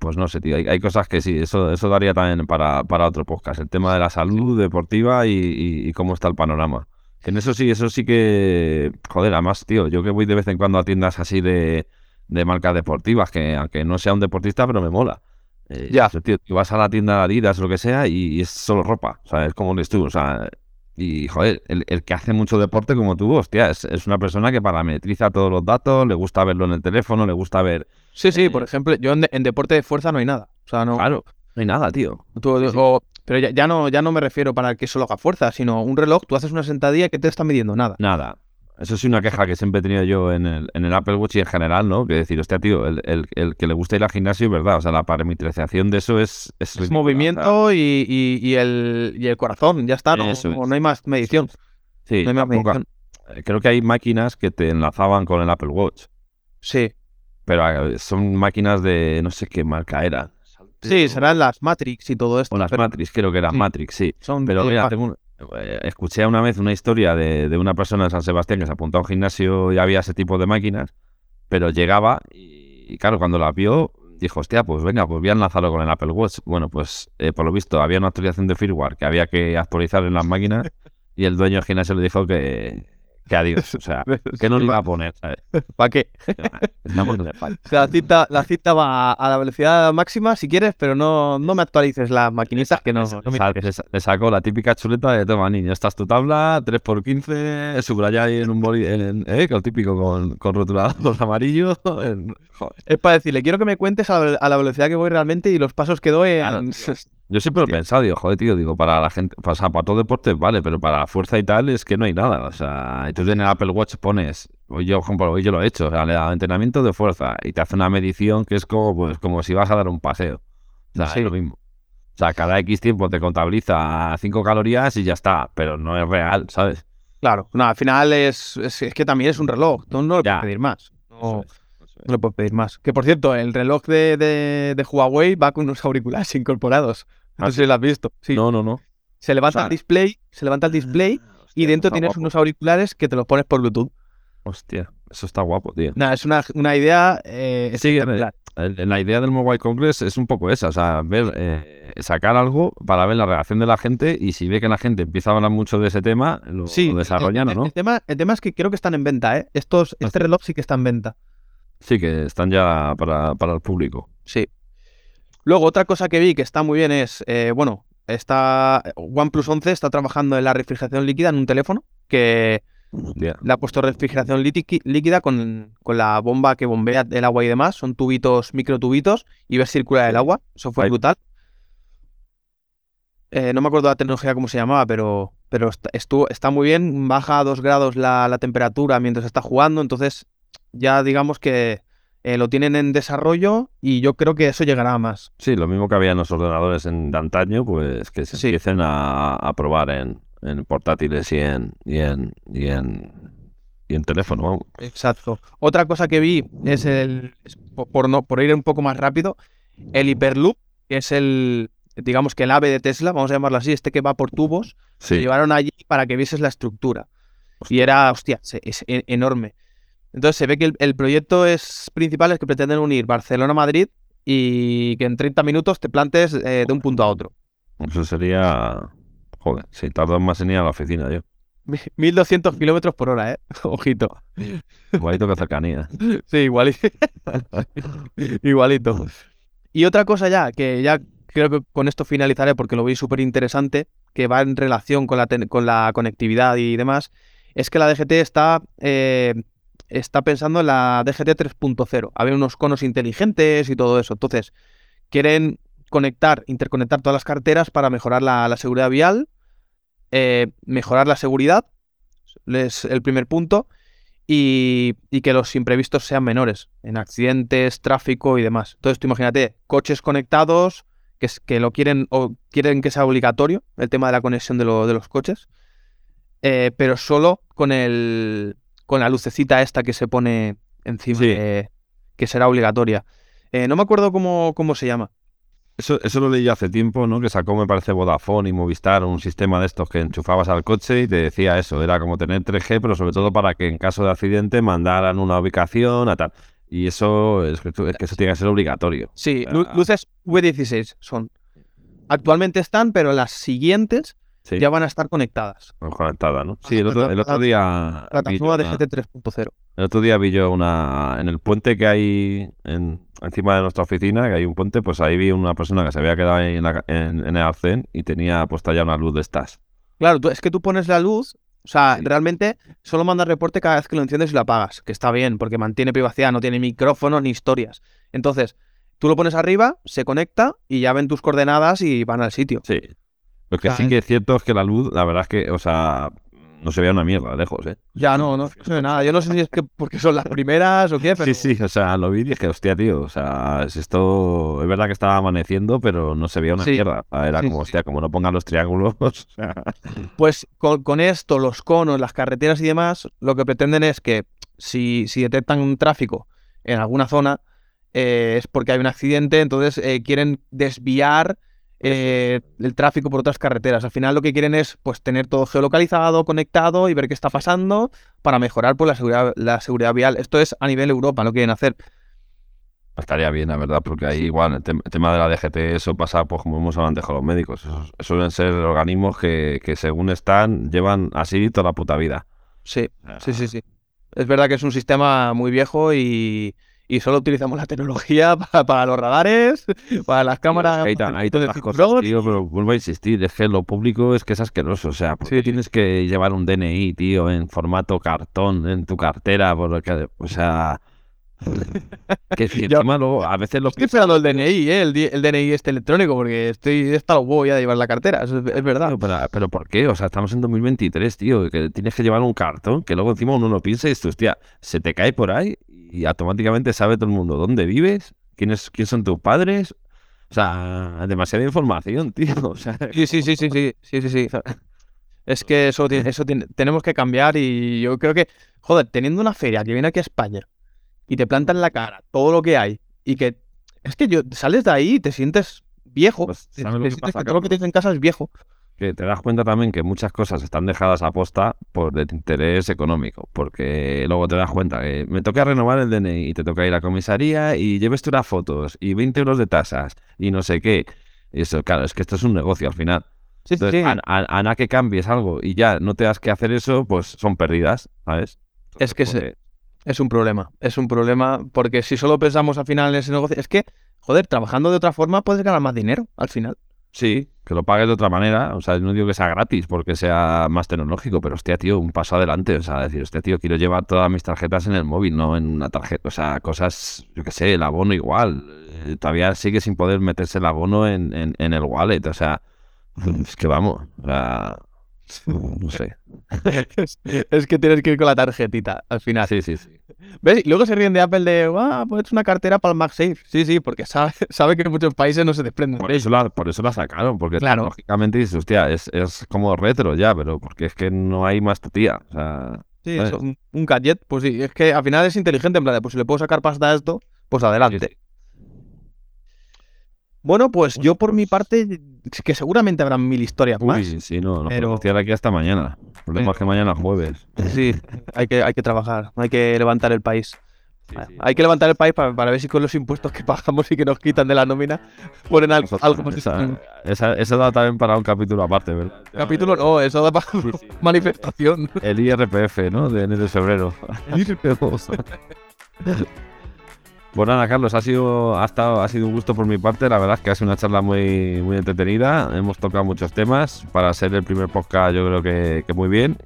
Pues no sé, tío. Hay, hay cosas que sí, eso, eso daría también para, para otro podcast. El tema de la salud deportiva y, y- y cómo está el panorama. Que en eso sí, eso sí que. Joder, además, tío, yo que voy de vez en cuando a tiendas así de, de marcas deportivas, que aunque no sea un deportista, pero me mola. Eh, Ya. tío, tú vas a la tienda de Adidas o lo que sea y, y es solo ropa. O sea, es como eres tú. O sea, y joder, el, el que hace mucho deporte como tú, hostia, es, es una persona que parametriza todos los datos, le gusta verlo en el teléfono, le gusta ver. Sí, sí, Eh, por ejemplo, yo en, de- en deporte de fuerza no hay nada. O sea, no. Claro, no hay nada, tío. tú- sí, sí. o- pero ya, ya no, ya no me refiero para que solo haga fuerza, sino un reloj, tú haces una sentadilla que te está midiendo nada. Nada. Eso es una queja que siempre he tenido yo en el, en el Apple Watch y en general, ¿no? Que decir, hostia, tío, el, el- el que le gusta ir al gimnasio es verdad. O sea, la parametrización de eso es... Es, movimiento y, y- y el, y el corazón, ya está, no, Eso no- es. no hay más medición. Sí, no hay más medición. eh, creo que hay máquinas que te enlazaban con el Apple Watch. Sí, Pero eh, son máquinas de no sé qué marca era. sí, serán las Matrix y todo esto. O las pero Matrix, creo que eran Sí. Matrix, sí. son Pero mira, tengo escuché una vez una historia de, de una persona en San Sebastián que se apuntó a un gimnasio y había ese tipo de máquinas, pero llegaba y, y claro, cuando la vio, dijo, hostia, pues venga, pues voy a enlazarlo con el Apple Watch. Bueno, pues eh, por lo visto había una actualización de firmware que había que actualizar en las máquinas y el dueño del gimnasio le dijo que, que adiós, o sea, (laughs) que no le iba a poner. (laughs) ¿Para qué? (laughs) La cita, la cita va a la velocidad máxima si quieres, pero no, no me actualices las maquinitas que no, me le, sacó la típica chuleta de toma, niño, esta es tu tabla, 3x15, subraya ahí en un boli, en, en- eh, con típico con, con rotulador amarillo. en- joder. Es para decirle, quiero que me cuentes a la, a la velocidad que voy realmente y los pasos que doy. en- Claro, Yo siempre lo he pensado, digo, joder, tío, digo, para la gente, o sea, para todo deporte vale, pero para la fuerza y tal es que no hay nada. O sea, y tú en el Apple Watch pones, hoy yo, por ejemplo, hoy yo lo he hecho, o sea, le da entrenamiento de fuerza y te hace una medición que es como, pues, como si vas a dar un paseo. O sea, Sí. es lo mismo. O sea, cada X tiempo te contabiliza 5 calorías y ya está, pero no es real, ¿sabes? Claro, no, al final es, es, es que también es un reloj. Tú no le Ya. puedes pedir más. No, no le puedes pedir más. Que por cierto, el reloj de, de, de Huawei va con unos auriculares (laughs) incorporados. No ¿Ah, sé si lo has visto. Sí. No, no, no. Se levanta o sea- el display, se levanta el display y dentro tienes guapo. unos auriculares que te los pones por Bluetooth. Hostia, eso está guapo, tío. Nada, es una, una idea eh, Sí, la idea del Mobile Congress es un poco esa, o sea, ver, eh, sacar algo para ver la reacción de la gente y si ve que la gente empieza a hablar mucho de ese tema, lo, desarrollan o no. El tema, el tema es que creo que están en venta, ¿eh? Estos, este reloj sí que está en venta. Sí, que están ya para, el público. Sí. Luego, otra cosa que vi que está muy bien es, eh, bueno, está OnePlus 11 está trabajando en la refrigeración líquida en un teléfono que le ha puesto refrigeración líquida con, la bomba que bombea el agua y demás. Son tubitos, microtubitos y ves circular el agua. Eso fue brutal. Eh, no me acuerdo la tecnología cómo se llamaba, pero, pero está, estuvo, está muy bien. Baja a 2 grados la, temperatura mientras está jugando. Entonces, ya digamos que eh, lo tienen en desarrollo y yo creo que eso llegará a más. Sí, lo mismo que había en los ordenadores en, de antaño, pues que se empiecen a probar en, en portátiles y en, y en, y en, y en teléfono. Exacto. Otra cosa que vi es el, por, no, por ir un poco más rápido, el Hyperloop, que es el, digamos que el ave de Tesla, vamos a llamarlo así, este que va por tubos, se llevaron allí para que vieses la estructura. Y era, hostia, es e, enorme. Entonces se ve que el, proyecto es principal es que pretenden unir Barcelona Madrid y que en 30 minutos te plantes eh, de un punto a otro. Eso sería Joder, si tardas más en ir a la oficina, yo. 1200 (laughs) kilómetros por hora, ¿eh? (laughs) Ojito. Igualito que cercanía. (laughs) Sí, igualito. igualito. Y otra cosa ya, que ya creo que con esto finalizaré porque lo veis súper interesante, que va en relación con la, con la conectividad y demás, es que la DGT está, eh, está pensando en la DGT 3.0. Había unos conos inteligentes y todo eso. Entonces, quieren conectar, interconectar todas las carteras para mejorar la, seguridad vial, eh, mejorar la seguridad, es el primer punto, y, que los imprevistos sean menores en accidentes, tráfico y demás. Entonces, tú imagínate, coches conectados que, que lo quieren o quieren que sea obligatorio el tema de la conexión de, los coches, eh, pero solo con el con la lucecita esta que se pone encima, que será obligatoria. Eh, no me acuerdo cómo, cómo se llama. Eso, eso lo leí hace tiempo, ¿no? Que sacó, me parece, Vodafone y Movistar, un sistema de estos que enchufabas al coche y te decía eso. Era como tener 3G, pero sobre todo para que en caso de accidente mandaran una ubicación a tal. Y eso es que, eso tiene que ser obligatorio. Sí, luces V16 son. Actualmente están, pero las siguientes ya van a estar conectadas. Conectadas, ¿no? Sí, el otro, el otro día. Plataforma de GT 3.0. El otro día vi yo una. En el puente que hay en, encima de nuestra oficina, que hay un puente, pues ahí vi una persona que se había quedado ahí en, en, el arcén y tenía puesta ya una luz de estas. Claro, es que tú pones la luz, o sea, realmente solo manda reporte cada vez que lo enciendes y lo apagas, que está bien, porque mantiene privacidad, no tiene micrófono ni historias. Entonces, tú lo pones arriba, se conecta y ya ven tus coordenadas y van al sitio. Sí. Lo que sí que es cierto es que la luz, la verdad es que, o sea, no se veía una mierda lejos, ¿eh? Ya, no, no se ve nada. Yo no sé si es que porque son las primeras o qué, pero... Sí, sí, o sea, lo vi y dije, hostia, tío, o sea, es esto... Es verdad que estaba amaneciendo, pero no se veía una mierda. Era como, hostia, como no pongan los triángulos, (laughs) o sea... Pues con, esto, los conos, las carreteras y demás, lo que pretenden es que si, si detectan un tráfico en alguna zona, eh, es porque hay un accidente, entonces eh, quieren desviar eh, el tráfico por otras carreteras. Al final lo que quieren es pues tener todo geolocalizado, conectado y ver qué está pasando para mejorar pues, la, seguridad, la seguridad vial. Esto es a nivel Europa, lo quieren hacer. Estaría bien, la verdad, porque ahí igual el, tema de la DGT, eso pasa, pues como hemos hablado antes con los médicos, suelen ser organismos que, que según están, llevan así toda la puta vida. Sí, sí, sí, sí. Es verdad que es un sistema muy viejo y, y solo utilizamos la tecnología (laughs) para, los radares, para las cámaras. Todas las cosas, tío, pero vuelvo a insistir, es que lo público es que es asqueroso, o sea, sí. tienes que llevar un DNI, tío, en formato cartón en tu cartera, porque, o sea... que si (laughs) encima luego, a veces lo Estoy esperando el DNI, ¿eh? el, el, DNI este electrónico, porque estoy hasta lo voy a llevar la cartera, es, verdad. Pero, pero, ¿por qué? O sea, estamos en 2023, tío, que tienes que llevar un cartón, que luego encima uno no piensa y esto, hostia, se te cae por ahí y automáticamente sabe todo el mundo dónde vives, quiénes, quién son tus padres. O sea, demasiada información, (laughs) tío. O sea, sí, sí, sí, sí, sí, sí, sí, sí. Es que eso, eso tenemos que cambiar y yo creo que, joder, teniendo una feria que viene aquí a España y te plantan la cara todo lo que hay y que es que yo sales de ahí y te sientes viejo. Pues, todo lo que tienes en casa es viejo. que te das cuenta también que muchas cosas están dejadas a posta por el interés económico, porque luego te das cuenta que me toca renovar el DNI y te toca ir a comisaría y lleves tú las fotos y 20 euros de tasas y no sé qué. Y eso, claro, es que esto es un negocio al final. Sí, sí, Entonces, sí. a, a- que cambies algo y ya no te das que hacer eso, pues son pérdidas, ¿sabes? Es que se- Es un problema, es un problema, porque si solo pensamos al final en ese negocio, es que, joder, trabajando de otra forma puedes ganar más dinero al final. Sí, que lo pagues de otra manera. O sea, no digo que sea gratis porque sea más tecnológico, pero hostia, tío, un paso adelante. O sea, decir, hostia, tío, quiero llevar todas mis tarjetas en el móvil, no en una tarjeta. O sea, cosas, yo qué sé, el abono igual. Eh, todavía sigue sin poder meterse el abono en, en, en el wallet. O sea, es que vamos. O sea, no sé. (laughs) es, que tienes que ir con la tarjetita al final. Sí, sí, sí. ¿Ves? Y luego se ríen de Apple de, ah, pues es una cartera para el MagSafe. Sí, sí, porque sabe, (laughs) sabe que en muchos países no se desprenden Por eso, la, por eso la sacaron, porque Claro. lógicamente dices, hostia, es, es como retro ya, pero porque es que no hay más tía. O sea, Sí, un, un gadget, pues sí, es que al final es inteligente, en plan de, pues si le puedo sacar pasta a esto, pues adelante. Bueno, pues yo por mi parte, que seguramente habrán mil historias más. Uy, sí, no, no Pero- tirar aquí hasta mañana. El problema es que mañana es jueves. Sí, hay que, hay que trabajar, hay que levantar el país. Sí, sí. Hay que levantar el país para, para ver si con los impuestos que pagamos y que nos quitan de la nómina ponen algo, algo más. esa, esa, eso da también para un capítulo aparte, ¿verdad? Capítulo no, eso da para Sí, (laughs) manifestación. El IRPF, ¿no? De enero y febrero. (laughs) Pues nada, Carlos, ha sido, ha, estado, ha sido un gusto por mi parte. La verdad es que ha sido una charla muy, muy entretenida. Hemos tocado muchos temas. Para ser el primer podcast, yo creo que, que muy bien.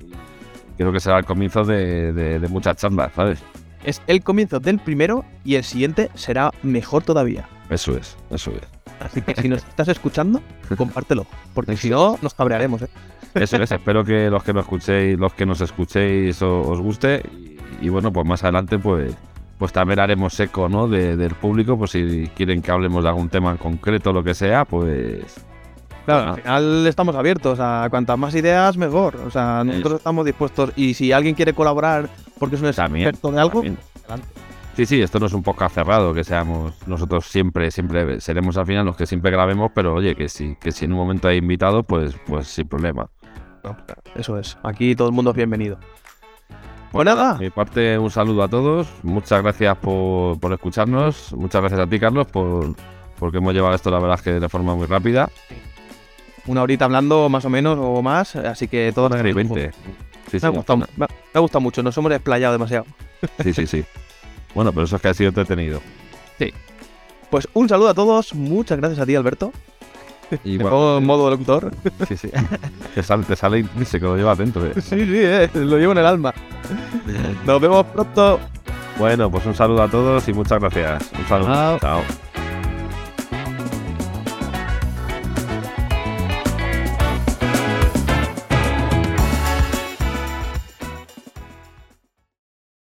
Creo que será el comienzo de, de- de muchas charlas, ¿sabes? Es el comienzo del primero y el siguiente será mejor todavía. Eso es, eso es. Así que si nos estás escuchando, (laughs) compártelo. Porque si no, nos cabrearemos, ¿eh? Eso es, espero que los que nos escuchéis, los que nos escuchéis os guste. Y, y bueno, pues más adelante, pues, pues también haremos eco, ¿no? De- del público, pues si quieren que hablemos de algún tema en concreto, lo que sea, pues. Claro, al final estamos abiertos a cuantas más ideas, mejor. O sea, nosotros estamos dispuestos. Y si alguien quiere colaborar porque es un experto de algo, también. adelante. Sí, sí, esto no es un podcast cerrado, que seamos nosotros siempre, siempre seremos al final los que siempre grabemos, pero oye, que si, que si en un momento hay invitados, pues, pues sin problema. Eso es. Aquí todo el mundo es bienvenido. Pues nada, De mi parte, un saludo a todos. Muchas gracias por, por escucharnos. Muchas gracias a ti, Carlos, por porque hemos llevado esto, la verdad, es que de forma muy rápida. una horita hablando más o menos o más. Así que todo Una hora y 20. Sí, Me sí, ha gustado, me ha- me ha gustado mucho, nos hemos desplayado demasiado. sí, sí, sí. Bueno, pero eso es que ha sido entretenido. Pues un saludo a todos, muchas gracias a ti, Alberto. Y bueno, pongo en modo locutor. sí, sí. (laughs) Te sale, te sale intrínseco, lo llevas dentro. eh. Sí, sí, eh, lo llevo en el alma. Nos vemos pronto. Bueno, pues un saludo a todos y muchas gracias. Un saludo. Chao. Chao.